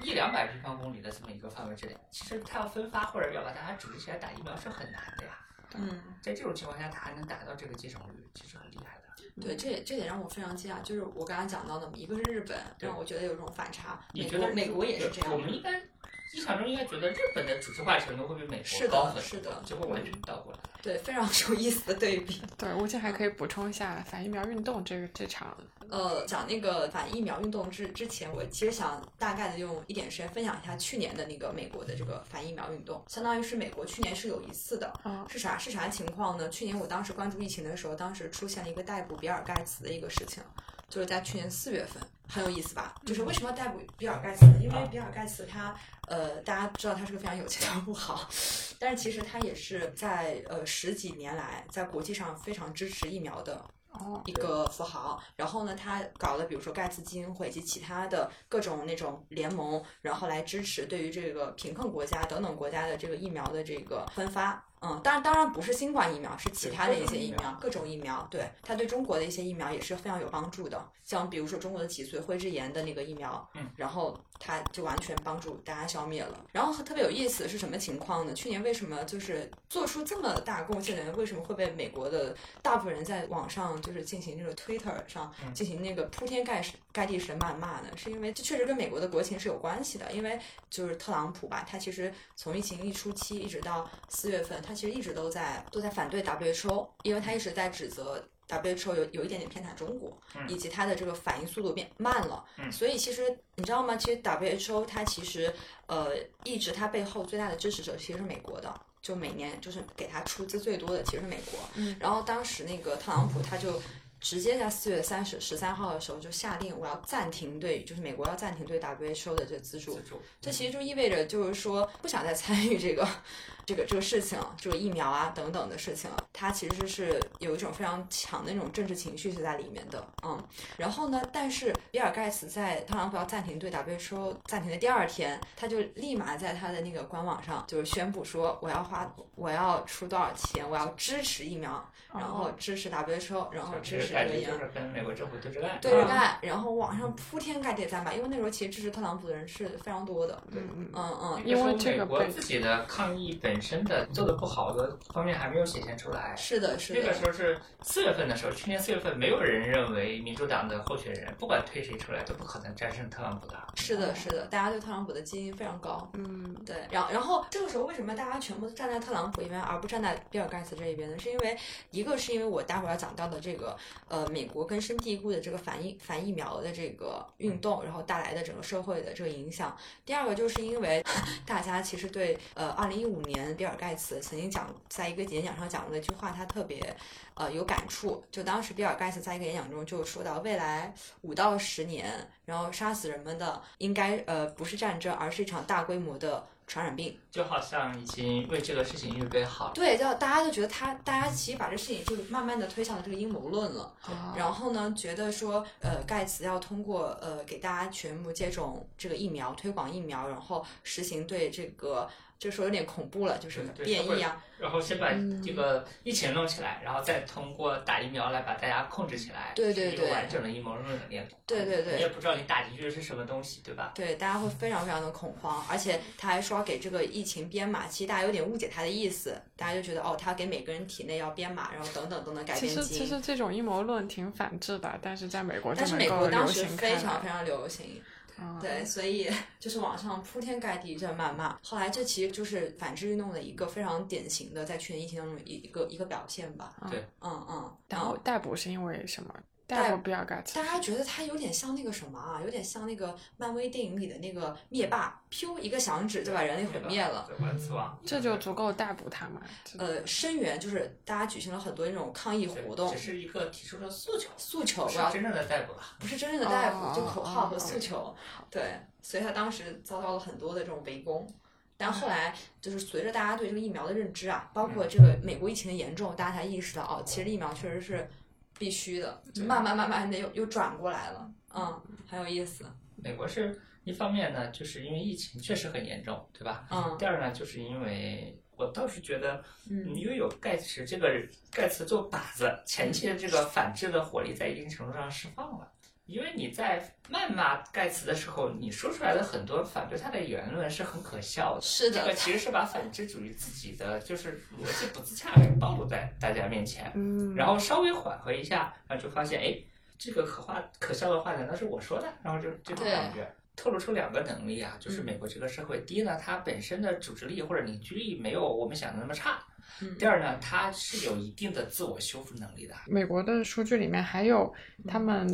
一两百平方公里的这么一个范围之内。其实它要分发或者要把大家组织起来打疫苗是很难的呀。嗯，在这种情况下，它还能达到这个接种率，其实很厉害的。对，这也这也让我非常惊讶，就是我刚刚讲到的，一个是日本，对让我觉得有一种反差，你觉得美国美国也是这样，我们应该印象中应该觉得日本的组织化程度会比美是的国高很多，是的结果完全倒过来。对，非常有意思的对比。对，我这还可以补充一下反疫苗运动这个这场，呃，讲那个反疫苗运动之之前，我其实想大概的用一点时间分享一下去年的那个美国的这个反疫苗运动，相当于是美国去年是有一次的，嗯是啥是啥情况呢？去年我当时关注疫情的时候，当时出现了一个逮捕比尔盖茨的一个事情，就是在去年四月份，很有意思吧？就是为什么要逮捕比尔盖茨呢？因为比尔盖茨他呃，大家知道他是个非常有钱的富豪，但是其实他也是在呃十几年来在国际上非常支持疫苗的哦，一个富豪，然后呢，他搞了比如说盖茨基金会以及其他的各种那种联盟，然后来支持对于这个贫困国家等等国家的这个疫苗的这个分发。嗯，当然，当然不是新冠疫苗，是其他的一些疫苗，各种疫苗。对，它对中国的一些疫苗也是非常有帮助的。像比如说中国的脊髓灰质炎的那个疫苗，嗯，然后它就完全帮助大家消灭了。然后特别有意思是什么情况呢？去年为什么就是做出这么大贡献的人，为什么会被美国的大部分人在网上就是进行这个 Twitter 上嗯进行那个铺天盖盖地式的谩骂呢？是因为这确实跟美国的国情是有关系的，因为就是特朗普吧，他其实从疫情一初期一直到四月份，他其实一直都在都在反对 WHO，因为他一直在指责 WHO 有有一点点偏袒中国，嗯以及它的这个反应速度变慢了。嗯所以其实你知道吗？其实 WHO 它其实呃一直它背后最大的支持者其实是美国的。就每年就是给他出资最多的其实是美国，嗯然后当时那个特朗普他就直接在四月三十十三号的时候就下令我要暂停对，就是美国要暂停对 WHO 的这个资助。这其实就意味着，就是说不想再参与这个、这个、这个事情，这个疫苗啊等等的事情了。它其实是有一种非常强的那种政治情绪是在里面的，嗯。然后呢，但是比尔盖茨在特朗普要暂停对 WHO 暂停的第二天，他就立马在他的那个官网上就是宣布说，我要花，我要出多少钱，我要支持疫苗，然后支持 WHO，然后支持这个疫苗感觉就。是跟美国政府对着干。对着干，然后网上铺天盖地的在骂，因为那时候其实支持特朗普的人是非常多的，对嗯嗯嗯，因为这个被自己的抗议本身的做的不好的方面还没有显现出来。是的，是的那个，时候是四月份的时候，去年四月份，没有人认为民主党的候选人不管推谁出来都不可能战胜特朗普的。是的，是的，大家对特朗普的基因非常高。嗯，对，然后然后这个时候为什么大家全部都站在特朗普一边，而不站在比尔盖茨这一边呢？是因为一个是因为我待会儿要讲到的这个呃美国根深蒂固的这个反疫反疫苗的这个运动，然后带来的整个社会的这个影响。第二个就是因为 *laughs* 大家其实对呃二零一五年比尔盖茨曾经讲在一个演讲上讲过的一句话，他特别呃有感触。就当时比尔盖茨在一个演讲中就说到，未来五到十年，然后杀死人们的应该呃不是战争，而是一场大规模的传染病。就好像已经为这个事情预备好了。对，就大家就觉得他，大家其实把这事情就慢慢的推向了这个阴谋论了。啊然后呢，觉得说，呃，盖茨要通过呃给大家全部接种这个疫苗，推广疫苗，然后实行对这个，这说有点恐怖了，就是变异啊，然后先把嗯这个疫情弄起来，然后再通过打疫苗来把大家控制起来。对对对是一个完整的阴谋论的链条。对对对你也不知道你打进去的是什么东西，对吧？对，大家会非常非常的恐慌，而且他还说要给这个疫情编码，其实大家有点误解他的意思，大家就觉得哦，他给每个人体内要编码，然后等等都能改其实变基因。其实这种阴谋论挺反制的，但是在美国但是美国当时非常非常流行，嗯对，所以 *laughs* 就是网上铺天盖地在谩骂。后来这其实就是反制运动的一个非常典型的，在去年疫情当中一一个一个表现吧。对，嗯嗯。然后嗯逮捕是因为什么？逮逮捕比尔盖茨大家觉得他有点像那个什么啊，有点像那个漫威电影里的那个灭霸，噗一个响指就把人类毁灭了。这就足够逮捕他嘛？呃，声援就是大家举行了很多那种抗议活动这，是一个提出的诉求，诉求，不我要是真正的逮捕了。不是真正的逮捕，哦就口号和哦诉求。对，所以他当时遭到了很多的这种围攻。但后来就是随着大家对这个疫苗的认知啊，包括这个美国疫情的严重，大家才意识到哦，其实疫苗确实是必须的，就慢慢慢慢的又又转过来了，嗯，很有意思，美国是一方面呢，就是因为疫情确实很严重，对吧？嗯第二呢，就是因为我倒是觉得，嗯因为有盖茨这个盖茨做靶子，前期的这个反制的火力在一定程度上释放了。因为你在谩骂盖茨的时候，你说出来的很多反对他的言论是很可笑的。是的这个其实是把反智主义自己的就是逻辑不自洽给暴露在大家面前。嗯，然后稍微缓和一下，然后就发现，哎，这个可话可笑的话难道是我说的？然后就这种感觉。透露出两个能力啊，就是美国这个社会，第一呢，它本身的组织力或者凝聚力没有我们想的那么差。嗯第二呢，它是有一定的自我修复能力的。美国的数据里面还有他们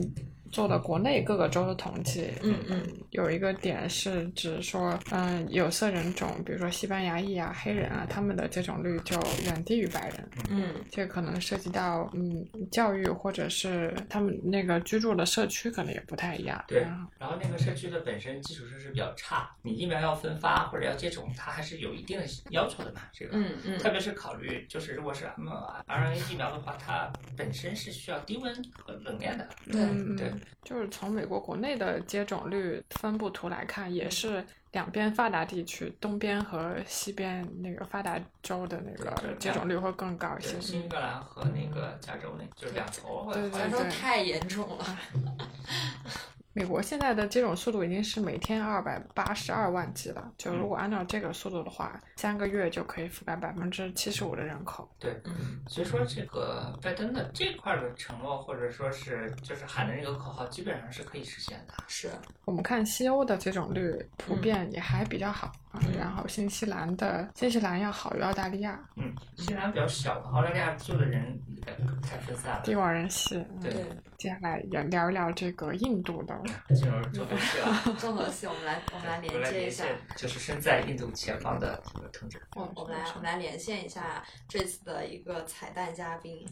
做的国内各个州的统计，嗯嗯，有一个点是指说，嗯，有色人种，比如说西班牙裔啊、黑人啊，他们的接种率就远低于白人。嗯这可能涉及到嗯教育或者是他们那个居住的社区可能也不太一样。对然后，然后那个社区的本身基础设施比较差，你疫苗要分发或者要接种，它还是有一定的要求的嘛。这个，嗯嗯特别是考虑，就是如果是 m RNA 疫苗的话，它本身是需要低温和冷链的。对嗯，对嗯就是从美国国内的接种率分布图来看，也是两边发达地区，东边和西边那个发达州的那个接种率会更高一些对，。新英格兰和那个加州那，就是两头对加州太严重了。*laughs* 美国现在的接种速度已经是每天二百八十二万剂了，就如果按照这个速度的话，三个月就可以覆盖百分之七十五的人口。对，嗯所以说这个拜登的这块儿的承诺，或者说是就是喊的那个口号，基本上是可以实现的。是，我们看西欧的接种率普遍也还比较好啊，嗯然后新西兰的新西兰要好于澳大利亚，嗯，新西兰比较小，澳大利亚住的人呃太分散了。地广人稀。嗯对对，接下来也聊一聊这个印度的。进入中国去了。综合系，我们来我们来我们来连接一下。就是身在印度前方的这个同志。我我们来我们来连线一下这次的一个彩蛋嘉宾。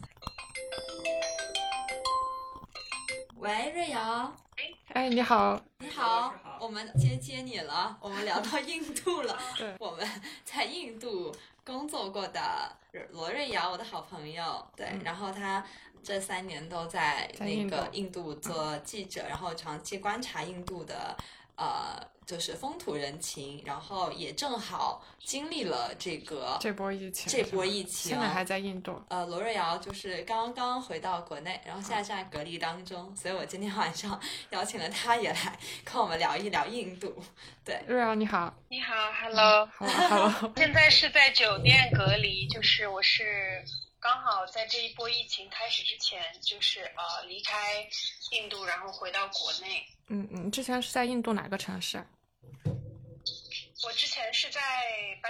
喂，瑞瑶，哎，你好，你好，我们接接你了，我们聊到印度了。*laughs* 对。我们在印度工作过的罗瑞瑶，我的好朋友，对，嗯。然后他这三年都在那个印度做记者，然后长期观察印度的呃，就是风土人情，然后也正好经历了这个这波疫情，这波疫情。现在还在印度。呃，罗瑞瑶就是刚刚回到国内，然后现在正在隔离当中，所以我今天晚上邀请了他也来跟我们聊一聊印度。*laughs* 对，瑞瑶你好。你好，Hello，，Hello，*laughs* 现在是在酒店隔离，就是我是刚好在这一波疫情开始之前，就是呃离开印度，然后回到国内。嗯嗯，之前是在印度哪个城市啊？我之前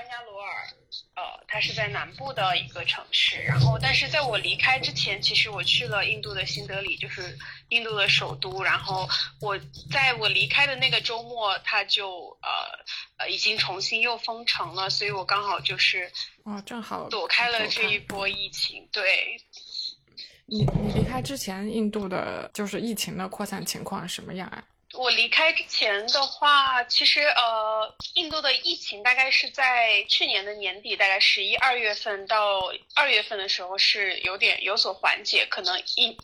班加罗尔，呃，它是在南部的一个城市。然后，但是在我离开之前，其实我去了印度的新德里，就是印度的首都。然后我在我离开的那个周末，它就呃呃已经重新又封城了，所以我刚好就是哦，正好躲开了这一波疫情。对，你你离开之前，印度的就是疫情的扩散情况是什么样啊？我离开之前的话，其实呃，印度的疫情大概是在去年的年底，大概十一二月份到二月份的时候是有点有所缓解，可能一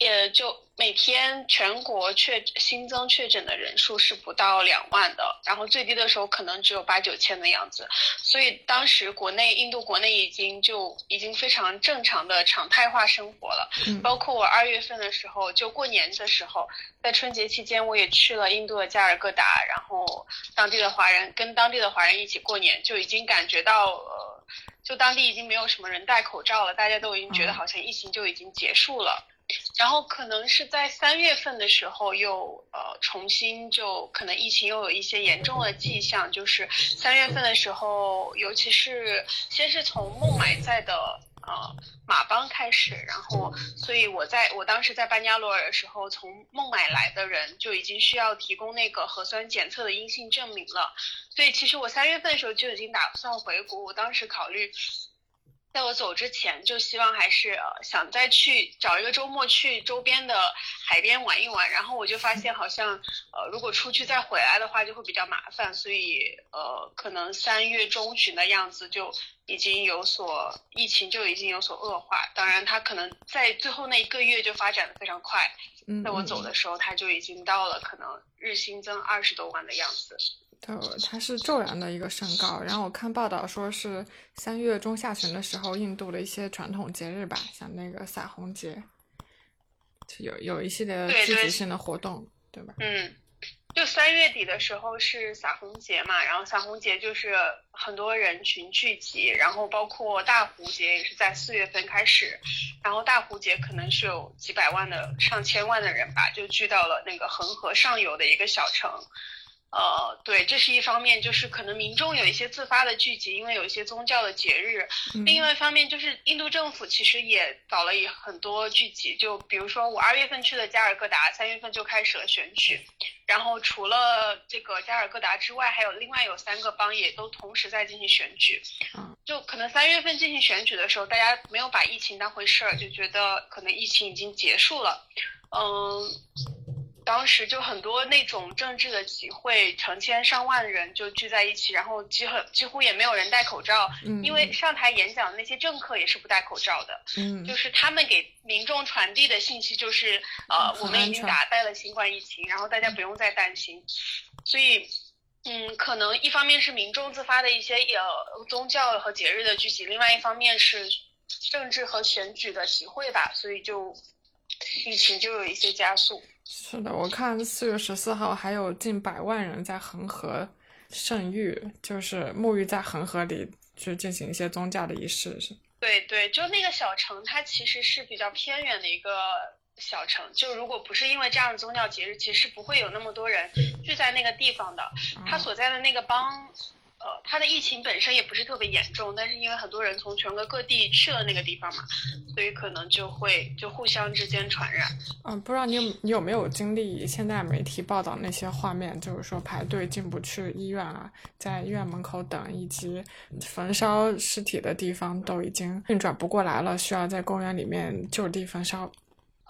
也就每天全国确新增确诊的人数是不到两万的，然后最低的时候可能只有八九千的样子，所以当时国内印度国内已经就已经非常正常的常态化生活了。嗯包括我二月份的时候，就过年的时候，在春节期间，我也去了印度的加尔各答，然后当地的华人跟当地的华人一起过年，就已经感觉到呃，就当地已经没有什么人戴口罩了，大家都已经觉得嗯好像疫情就已经结束了。然后可能是在三月份的时候又呃重新就可能疫情又有一些严重的迹象，就是三月份的时候，尤其是先是从孟买在的呃马邦开始，然后所以我在我当时在班加罗尔的时候，从孟买来的人就已经需要提供那个核酸检测的阴性证明了，所以其实我三月份的时候就已经打算回国，我当时考虑。在我走之前，就希望还是呃想再去找一个周末去周边的海边玩一玩，然后我就发现好像呃如果出去再回来的话就会比较麻烦，所以呃可能三月中旬的样子就已经有所疫情就已经有所恶化，当然它可能在最后那一个月就发展的非常快，嗯，在我嗯走的。时候它就已经到了可能日新增二十多万的样子。对，它是骤然的一个升高。然后我看报道说是三月中下旬的时候，印度的一些传统节日吧，像那个撒红节，就有有一系列聚集性的活动，对吧？嗯，就三月底的时候是洒红节嘛，然后洒红节就是很多人群聚集，然后包括大壶节也是在四月份开始，然后大壶节可能是有几百万的、上千万的人吧，就聚到了那个恒河上游的一个小城。呃，对，这是一方面，就是可能民众有一些自发的聚集，因为有一些宗教的节日。另外一方面，就是印度政府其实也搞了很多聚集，就比如说我二月份去的加尔各答，三月份就开始了选举。然后除了这个加尔各答之外，还有另外有三个邦也都同时在进行选举。就可能三月份进行选举的时候，大家没有把疫情当回事儿，就觉得可能疫情已经结束了。嗯。当时就很多那种政治的集会，成千上万人就聚在一起，然后几乎几乎也没有人戴口罩，因为上台演讲的那些政客也是不戴口罩的，就是他们给民众传递的信息就是，呃，我们已经打败了新冠疫情，然后大家不用再担心。所以，嗯，可能一方面是民众自发的一些呃宗教和节日的聚集，另外一方面是政治和选举的集会吧，所以就疫情就有一些加速。是的，我看四月十四号还有近百万人在恒河圣浴，就是沐浴在恒河里去进行一些宗教的仪式。是，对对，就那个小城，它其实是比较偏远的一个小城。就如果不是因为这样的宗教节日，其实不会有那么多人聚在那个地方的。他所在的那个邦。呃，它的疫情本身也不是特别严重，但是因为很多人从全国各地去了那个地方嘛，所以可能就会就互相之间传染。嗯，不知道你有你有没有经历现在媒体报道那些画面，就是说排队进不去医院啊，在医院门口等，以及焚烧尸体的地方都已经运转不过来了，需要在公园里面就地焚烧。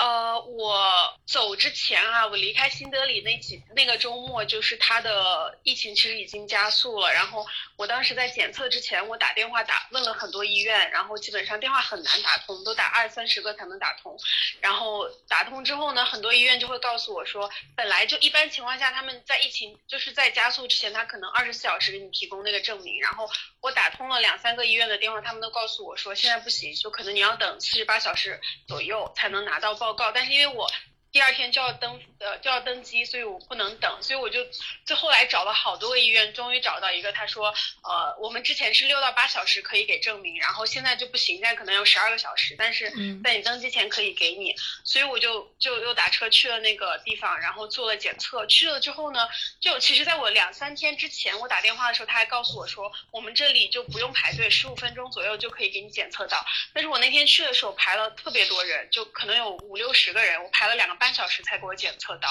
呃，我走之前啊，我离开新德里那几那个周末，就是他的疫情其实已经加速了。然后我当时在检测之前，我打电话打问了很多医院，然后基本上电话很难打通，都打二三十个才能打通。然后打通之后呢，很多医院就会告诉我说，本来就一般情况下他们在疫情就是在加速之前，他可能二十四小时给你提供那个证明。然后我打通了两三个医院的电话，他们都告诉我说，现在不行，就可能你要等四十八小时左右才能拿到报。报告，但是因为我。第二天就要登呃就要登机，所以我不能等，所以我就就后来找了好多个医院，终于找到一个，他说呃我们之前是六到八小时可以给证明，然后现在就不行，现在可能有十二个小时，但是在你登机前可以给你，所以我就就又打车去了那个地方，然后做了检测，去了之后呢，就其实在我两三天之前我打电话的时候，他还告诉我说我们这里就不用排队，十五分钟左右就可以给你检测到，但是我那天去的时候排了特别多人，就可能有五六十个人，我排了两个。半小时才给我检测到，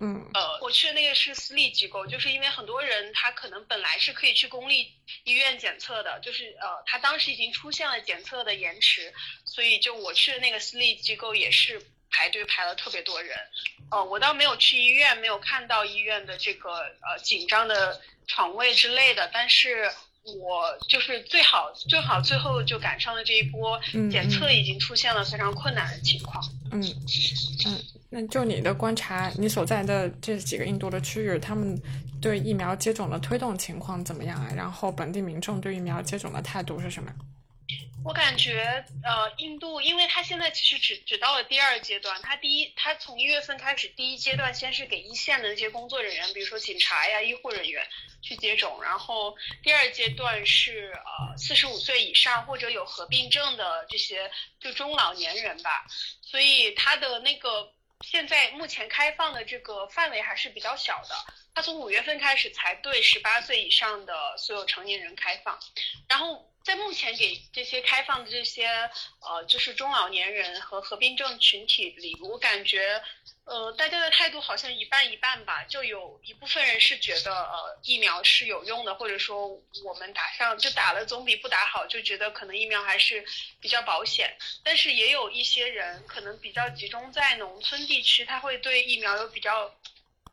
嗯，呃，我去的那个是私立机构，就是因为很多人他可能本来是可以去公立医院检测的，就是呃，他当时已经出现了检测的延迟，所以就我去的那个私立机构也是排队排了特别多人，呃，我倒没有去医院，没有看到医院的这个呃紧张的床位之类的，但是。我就是最好，最好最后就赶上了这一波检测已经出现了非常困难的情况。嗯嗯，那就你的观察，你所在的这几个印度的区域，他们对疫苗接种的推动情况怎么样啊？然后本地民众对疫苗接种的态度是什么？我感觉，呃，印度，因为他现在其实只只到了第二阶段，他第一，他从一月份开始，第一阶段先是给一线的那些工作人员，比如说警察呀、医护人员去接种，然后第二阶段是呃四十五岁以上或者有合并症的这些就中老年人吧，所以他的那个现在目前开放的这个范围还是比较小的，它从五月份开始才对十八岁以上的所有成年人开放，然后。在目前给这些开放的这些呃，就是中老年人和合并症群体里，我感觉，呃，大家的态度好像一半一半吧。就有一部分人是觉得呃疫苗是有用的，或者说我们打上就打了总比不打好，就觉得可能疫苗还是比较保险。但是也有一些人可能比较集中在农村地区，他会对疫苗有比较。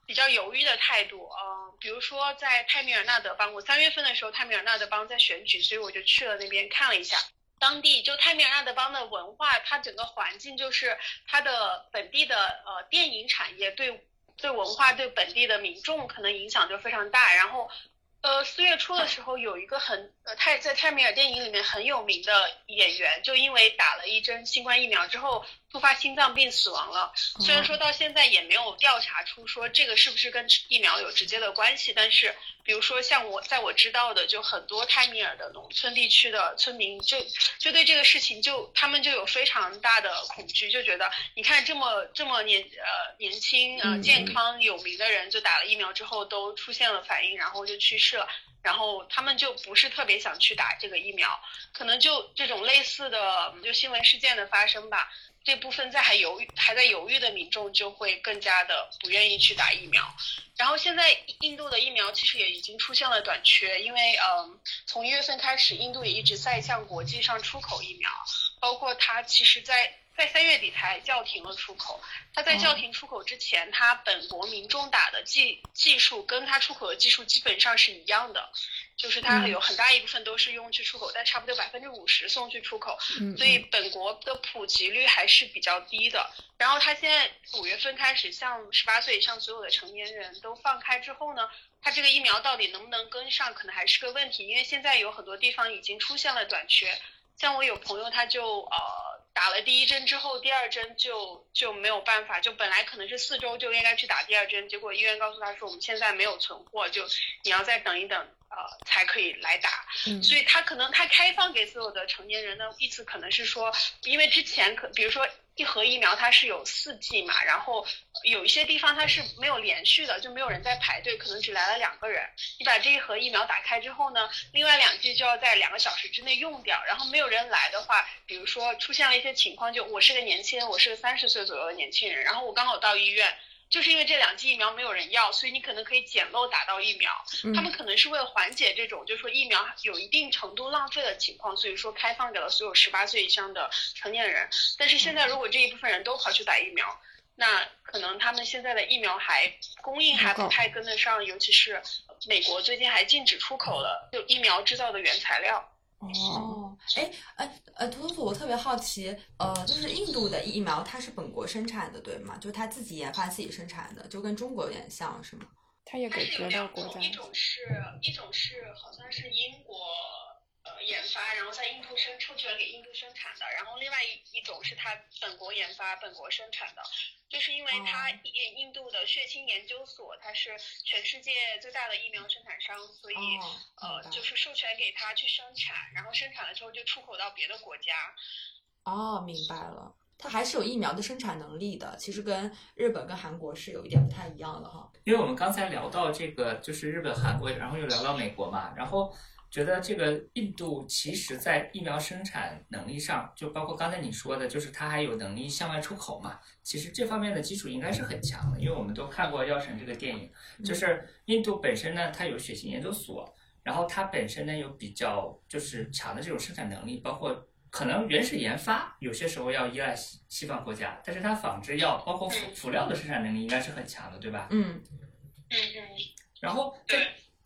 比较犹豫的态度，嗯，比如说在泰米尔纳德邦，我三月份的时候泰米尔纳德邦在选举，所以我就去了那边看了一下。当地就泰米尔纳德邦的文化，它整个环境就是它的本地的呃电影产业对对文化对本地的民众可能影响就非常大。然后，呃，四月初的时候有一个很呃泰在泰米尔电影里面很有名的演员，就因为打了一针新冠疫苗之后。突发心脏病死亡了。虽然说到现在也没有调查出说这个是不是跟疫苗有直接的关系，但是比如说像我在我知道的，就很多泰米尔的农村地区的村民就就对这个事情就他们就有非常大的恐惧，就觉得你看这么这么年呃年轻呃健康有名的人就打了疫苗之后都出现了反应，然后就去世了。然后他们就不是特别想去打这个疫苗，可能就这种类似的就新闻事件的发生吧。这部分在还犹豫还在犹豫的民众就会更加的不愿意去打疫苗。然后现在印度的疫苗其实也已经出现了短缺，因为嗯，从一月份开始，印度也一直在向国际上出口疫苗，包括它其实，在。在三月底才叫停了出口。他在叫停出口之前，他本国民众打的技技术跟他出口的技术基本上是一样的，就是它有很大一部分都是用去出口，但差不多百分之五十送去出口，所以本国的普及率还是比较低的。然后他现在五月份开始向十八岁以上所有的成年人都放开之后呢，他这个疫苗到底能不能跟上，可能还是个问题，因为现在有很多地方已经出现了短缺。像我有朋友，他就呃。打了第一针之后，第二针就就没有办法，就本来可能是四周就应该去打第二针，结果医院告诉他说我们现在没有存货，就你要再等一等，呃，才可以来打。所以他可能他开放给所有的成年人的意思可能是说，因为之前可比如说。一盒疫苗它是有四剂嘛，然后有一些地方它是没有连续的，就没有人在排队，可能只来了两个人。你把这一盒疫苗打开之后呢，另外两剂就要在两个小时之内用掉。然后没有人来的话，比如说出现了一些情况，就我是个年轻人，我是个三十岁左右的年轻人，然后我刚好到医院。就是因为这两剂疫苗没有人要，所以你可能可以捡漏打到疫苗。他们可能是为了缓解这种，就是说疫苗有一定程度浪费的情况，所以说开放给了所有十八岁以上的成年人。但是现在如果这一部分人都跑去打疫苗，那可能他们现在的疫苗还供应还不太跟得上，尤其是美国最近还禁止出口了就疫苗制造的原材料。哦，哎哎呃，图图图，我特别好奇，呃，就是印度的疫苗，它是本国生产的，对吗？就它自己研发、自己生产的，就跟中国有点像是吗？它也给别的国家。一种是，一种是好像是英国呃研发，然后在印度生授权给印度生产的，然后另外一一种是它本国研发、本国生产的。就是因为它印印度的血清研究所，它是全世界最大的疫苗生产商，所以呃，就是授权给他去生产，然后生产了之后就出口到别的国家。哦，明白了，它还是有疫苗的生产能力的。其实跟日本跟韩国是有一点不太一样的哈。因为我们刚才聊到这个，就是日本、韩国，然后又聊到美国嘛，然后。觉得这个印度其实在疫苗生产能力上，就包括刚才你说的，就是它还有能力向外出口嘛。其实这方面的基础应该是很强的，因为我们都看过《药神》这个电影，就是印度本身呢，它有血型研究所，然后它本身呢有比较就是强的这种生产能力，包括可能原始研发有些时候要依赖西西方国家，但是它仿制药包括辅辅料的生产能力应该是很强的，对吧？嗯嗯嗯。然后对。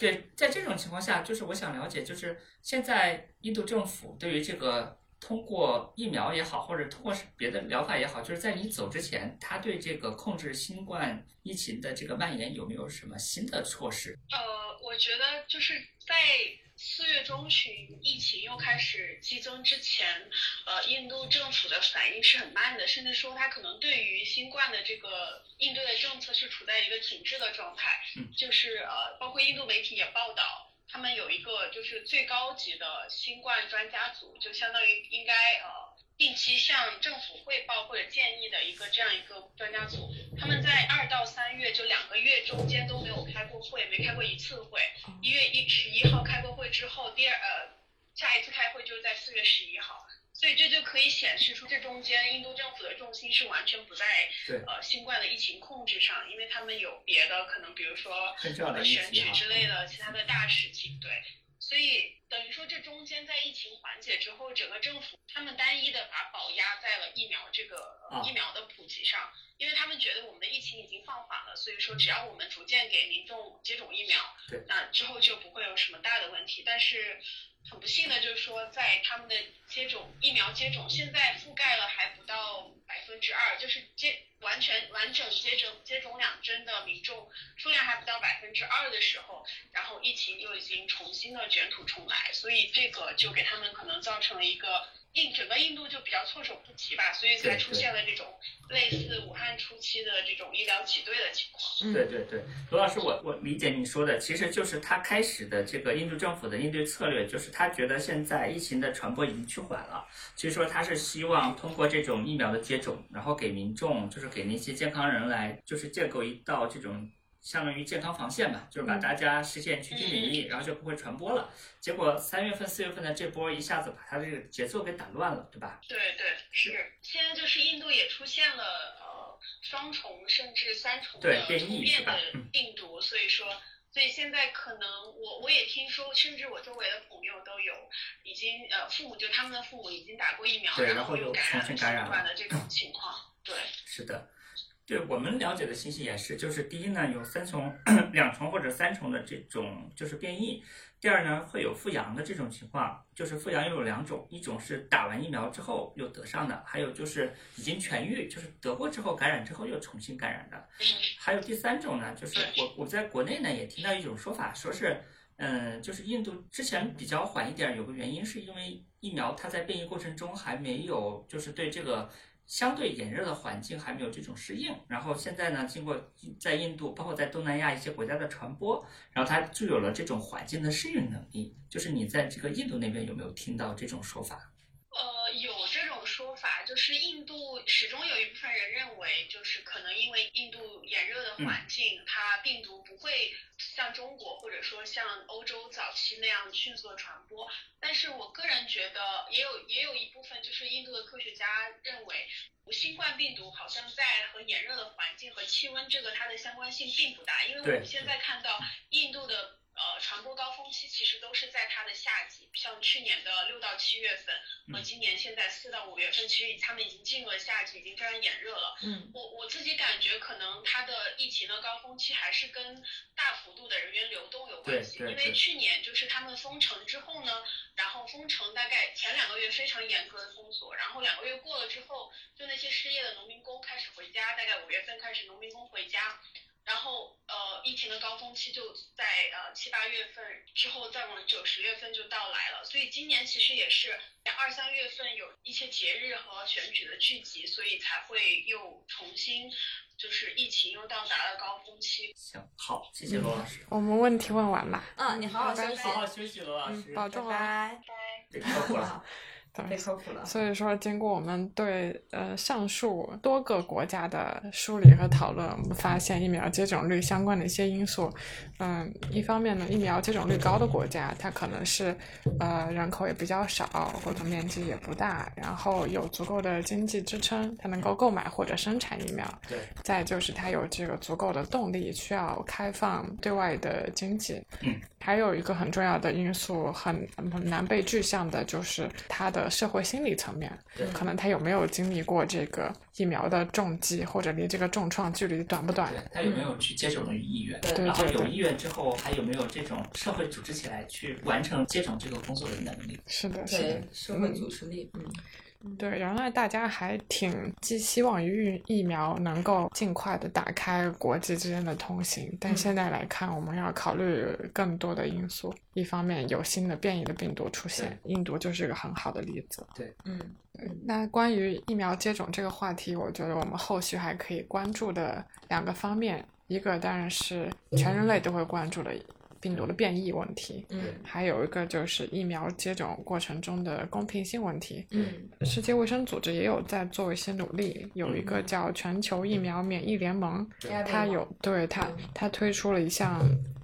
对，在这种情况下，就是我想了解，就是现在印度政府对于这个通过疫苗也好，或者通过别的疗法也好，就是在你走之前，他对这个控制新冠疫情的这个蔓延有没有什么新的措施？呃，我觉得就是在。四月中旬，疫情又开始激增之前，呃，印度政府的反应是很慢的，甚至说它可能对于新冠的这个应对的政策是处在一个停滞的状态。就是呃，包括印度媒体也报道，他们有一个就是最高级的新冠专家组，就相当于应该呃。定期向政府汇报或者建议的一个这样一个专家组，他们在二到三月就两个月中间都没有开过会，没开过一次会。一月一十一号开过会之后，第二呃下一次开会就是在四月十一号，所以这就可以显示出这中间印度政府的重心是完全不在呃新冠的疫情控制上，因为他们有别的可能，比如说选举之类的其他的大事情，对。所以等于说，这中间在疫情缓解之后，整个政府他们单一的把宝压在了疫苗这个疫苗的普及上，因为他们觉得我们的疫情已经放缓了，所以说只要我们逐渐给民众接种疫苗，那之后就不会有什么大的问题。但是很不幸的就是说，在他们的接种疫苗接种现在覆盖了还不到百分之二，就是接完全完整接种接种两针的民众数量还不到百分之二的时候，然后疫情就已经重新的卷土重来，所以这个就给他们可能造成了一个印整个印度就比较措手不及吧，所以才出现了这种类似武汉初期的这种医疗挤兑的情况。对对对，罗老师，我我理解你说的，其实就是他开始的这个印度政府的应对策略，就是他觉得现在疫情的传播已经趋缓了，所以说他是希望通过这种疫苗的接种，然后给民众，就是给那些健康人来，就是建构一道这种。相当于健康防线吧，就是把大家实现群体免疫，然后就不会传播了。结果三月份、四月份的这波一下子把它这个节奏给打乱了，对吧？对对是。现在就是印度也出现了呃双重甚至三重的突变的病毒，所以说，所以现在可能我我也听说，甚至我周围的朋友都有已经呃父母就他们的父母已经打过疫苗，然后又感染了新冠的这种情况。对，是的。对我们了解的信息也是，就是第一呢，有三重、*coughs* 两重或者三重的这种就是变异；第二呢，会有复阳的这种情况，就是复阳又有两种，一种是打完疫苗之后又得上的，还有就是已经痊愈，就是得过之后感染之后又重新感染的。还有第三种呢，就是我我在国内呢也听到一种说法，说是，嗯，就是印度之前比较缓一点，有个原因是因为疫苗它在变异过程中还没有就是对这个。相对炎热的环境还没有这种适应，然后现在呢，经过在印度，包括在东南亚一些国家的传播，然后它就有了这种环境的适应能力。就是你在这个印度那边有没有听到这种说法？呃，有这种说法，就是印度始终有一部分人认为，就是可能因为印度炎热的环境，它病毒不会像中国或者说像欧洲早期那样迅速的传播。但是我个人觉得，也有也有一部分就是印度的科学家认为，新冠病毒好像在和炎热的环境和气温这个它的相关性并不大，因为我们现在看到印度的。呃，传播高峰期其实都是在它的夏季，像去年的六到七月份和今年现在四到五月份，其实他们已经进入了夏季，已经非常炎热了。嗯，我我自己感觉可能它的疫情的高峰期还是跟大幅度的人员流动有关系，因为去年就是他们封城之后呢，然后封城大概前两个月非常严格的封锁，然后两个月过了之后，就那些失业的农民工开始回家，大概五月份开始农民工回家。然后，呃，疫情的高峰期就在呃七八月份之后，再往九十月份就到来了。所以今年其实也是二三月份有一些节日和选举的聚集，所以才会又重新就是疫情又到达了高峰期。行，好，谢谢罗老师。我们问题问完了。嗯，你好好休息，好好休息，罗老师，保重啊，拜拜。别客气了。*laughs* 太靠谱了。所以说，经过我们对呃上述多个国家的梳理和讨论，我们发现疫苗接种率相关的一些因素。嗯，一方面呢，疫苗接种率高的国家，它可能是呃人口也比较少，或者面积也不大，然后有足够的经济支撑，它能够购买或者生产疫苗。对。再就是它有这个足够的动力，需要开放对外的经济。嗯。还有一个很重要的因素，很很难被具象的，就是它的社会心理层面，可能他有没有经历过这个疫苗的重击，或者离这个重创距离短不短？他有没有去接种的意愿？对然后有意愿之后，还有没有这种社会组织起来去完成接种这个工作的能力？是的，是的，社会组织力，嗯。对，原来大家还挺寄希望于疫苗能够尽快的打开国际之间的通行，但现在来看，我们要考虑更多的因素。一方面有新的变异的病毒出现，印度就是一个很好的例子。对，嗯，那关于疫苗接种这个话题，我觉得我们后续还可以关注的两个方面，一个当然是全人类都会关注的。病毒的变异问题，嗯，还有一个就是疫苗接种过程中的公平性问题，嗯，世界卫生组织也有在做一些努力，有一个叫全球疫苗免疫联盟，它有对它它推出了一项。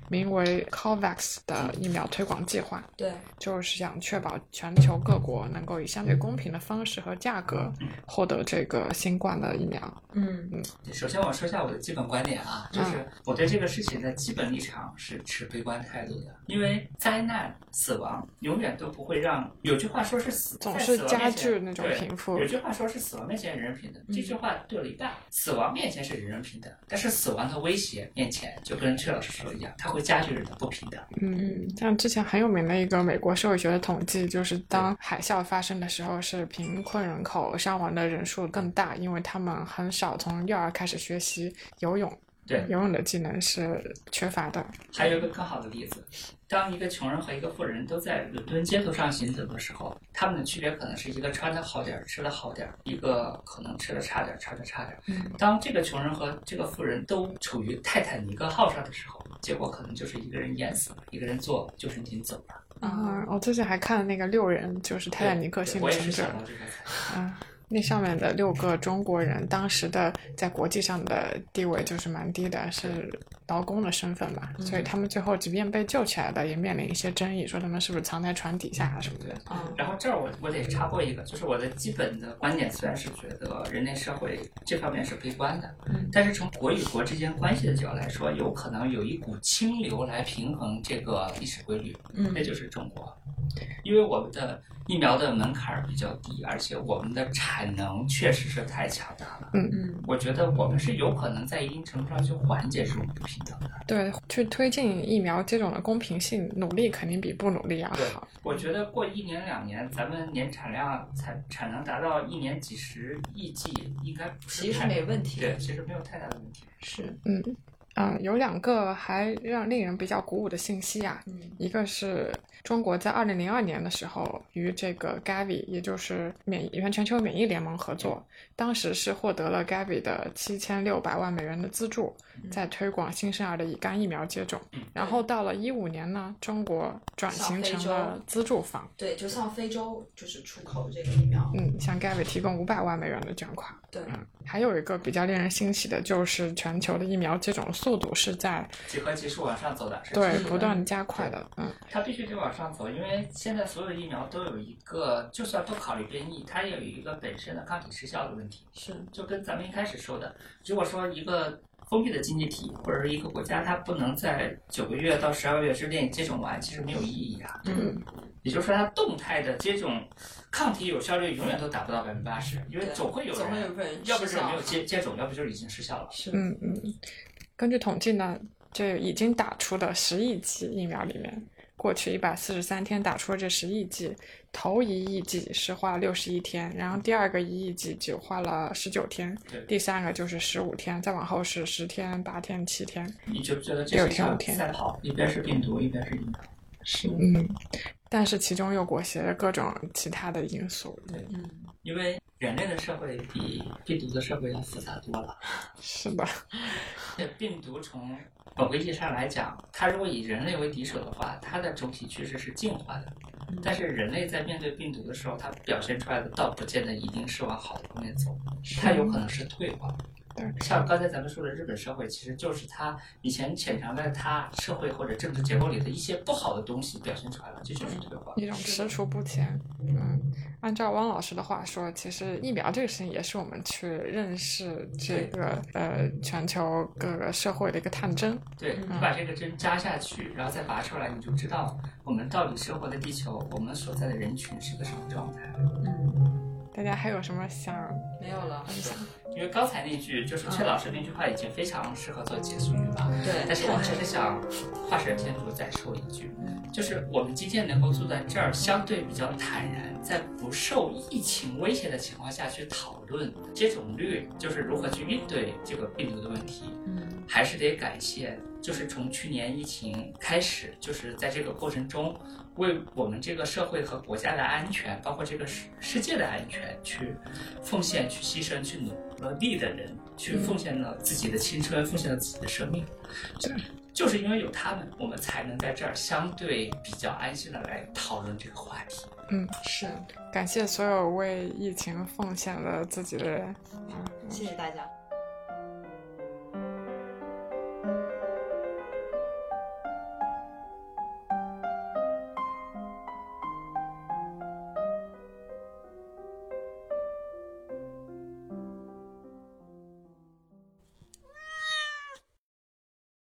名为 COVAX 的疫苗推广计划，对，就是想确保全球各国能够以相对公平的方式和价格获得这个新冠的疫苗。嗯嗯。首先我说一下我的基本观点啊，就是我对这个事情的基本立场是持悲观态度的，因为灾难、死亡永远都不会让。有句话说是死总是加剧那种贫富。有句话说是死亡面前人人平等，这句话对了一半。死亡面前是人人平等，但是死亡的威胁面前，就跟崔老师说的一样，他会。加剧人的不平等。嗯，像之前很有名的一个美国社会学的统计，就是当海啸发生的时候，是贫困人口伤亡的人数更大，因为他们很少从幼儿开始学习游泳。对游泳的技能是缺乏的。还有一个更好的例子，当一个穷人和一个富人都在伦敦街头上行走的时候，他们的区别可能是一个穿的好点儿，吃的好点儿，一个可能吃的差点儿，穿的差点儿。嗯当这个穷人和这个富人都处于泰坦尼克号上的时候，结果可能就是一个人淹死了，一个人坐救生艇走了。啊，我最近还看了那个六人，就是泰坦尼克对我也幸存者是想到这个。啊，那上面的六个中国人，当时的在国际上的地位就是蛮低的，是劳工的身份嘛，所以他们最后即便被救起来的，也面临一些争议，说他们是不是藏在船底下啊什么的。嗯然后这儿我我得插播一个，就是我的基本的观点虽然是觉得人类社会这方面是悲观的，嗯但是从国与国之间关系的角度来说，有可能有一股清流来平衡这个历史规律，嗯那就是中国，因为我们的疫苗的门槛儿比较低，而且我们的产能确实是太强大了。嗯嗯我觉得我们是有可能在一定程度上去缓解这种不平等的。对，去推进疫苗接种的公平性，努力肯定比不努力要对好。，我觉得过一年两年，咱们年产量产产能达到一年几十亿剂，应该不是其实太没问题对，其实没有太大的问题。是嗯，啊、有两个还让令人比较鼓舞的信息啊，嗯。一个是中国在二零零二年的时候与这个 Gavi，也就是免疫原全球免疫联盟合作，当时是获得了 Gavi 的七千六百万美元的资助，在推广新生儿的乙肝疫苗接种。然后到了一五年呢，中国转型成了资助方，对，就像非洲就是出口这个疫苗，嗯，向 Gavi 提供五百万美元的捐款。对，嗯，还有一个比较令人欣喜的就是全球的疫苗接种速度是在几何级数往上走的，是不断加快的，嗯。它必须得往上走，因为现在所有的疫苗都有一个，就算不考虑变异，它也有一个本身的抗体失效的问题。是就跟咱们一开始说的，如果说一个封闭的经济体或者是一个国家，它不能在九个月到十二个月之内接种完，其实没有意义啊。嗯也就是说，它动态的接种抗体有效率永远都达不到百分之八十，因为总会有总会有人，个人要不是没有接接种，要不就是已经失效了。是嗯嗯，根据统计呢，这已经打出的十亿剂疫苗里面，过去一百四十三天打出了这十亿剂，头一亿剂是花了六十一天，然后第二个一亿剂就花了十九天对，第三个就是十五天，再往后是十天、八天、七天。你就觉得这六是一场天五天赛跑，一边是病毒，一边是疫苗。是嗯，但是其中又裹挟着各种其他的因素。嗯因为人类的社会比病毒的社会要复杂多了。*laughs* 是的，这病毒从某个意义上来讲，它如果以人类为敌手的话，它的总体趋势是进化的。但是人类在面对病毒的时候，它表现出来的倒不见得一定是往好的方面走，它有可能是退化。对，像刚才咱们说的日本社会，其实就是它以前潜藏在它社会或者政治结构里的一些不好的东西表现出来了，这就是这个话。一种踟蹰不前。嗯，按照汪老师的话说，其实疫苗这个事情也是我们去认识这个呃全球各个社会的一个探针。对你把这个针扎下去，然后再拔出来，你就知道我们到底生活的地球，我们所在的人群是个什么状态。嗯，大家还有什么想没有了？因为刚才那句就是崔老师那句话已经非常适合做结束语了。对，但是我还是想画蛇添足再说一句，就是我们今天能够坐在这儿，相对比较坦然，在不受疫情威胁的情况下去讨论接种率，就是如何去应对这个病毒的问题，嗯还是得感谢，就是从去年疫情开始，就是在这个过程中，为我们这个社会和国家的安全，包括这个世世界的安全，去奉献、去牺牲、去努力的人，去奉献了自己的青春，奉献了自己的生命。就就是因为有他们，我们才能在这儿相对比较安心的来讨论这个话题。嗯，是，感谢所有为疫情奉献了自己的人。谢谢大家。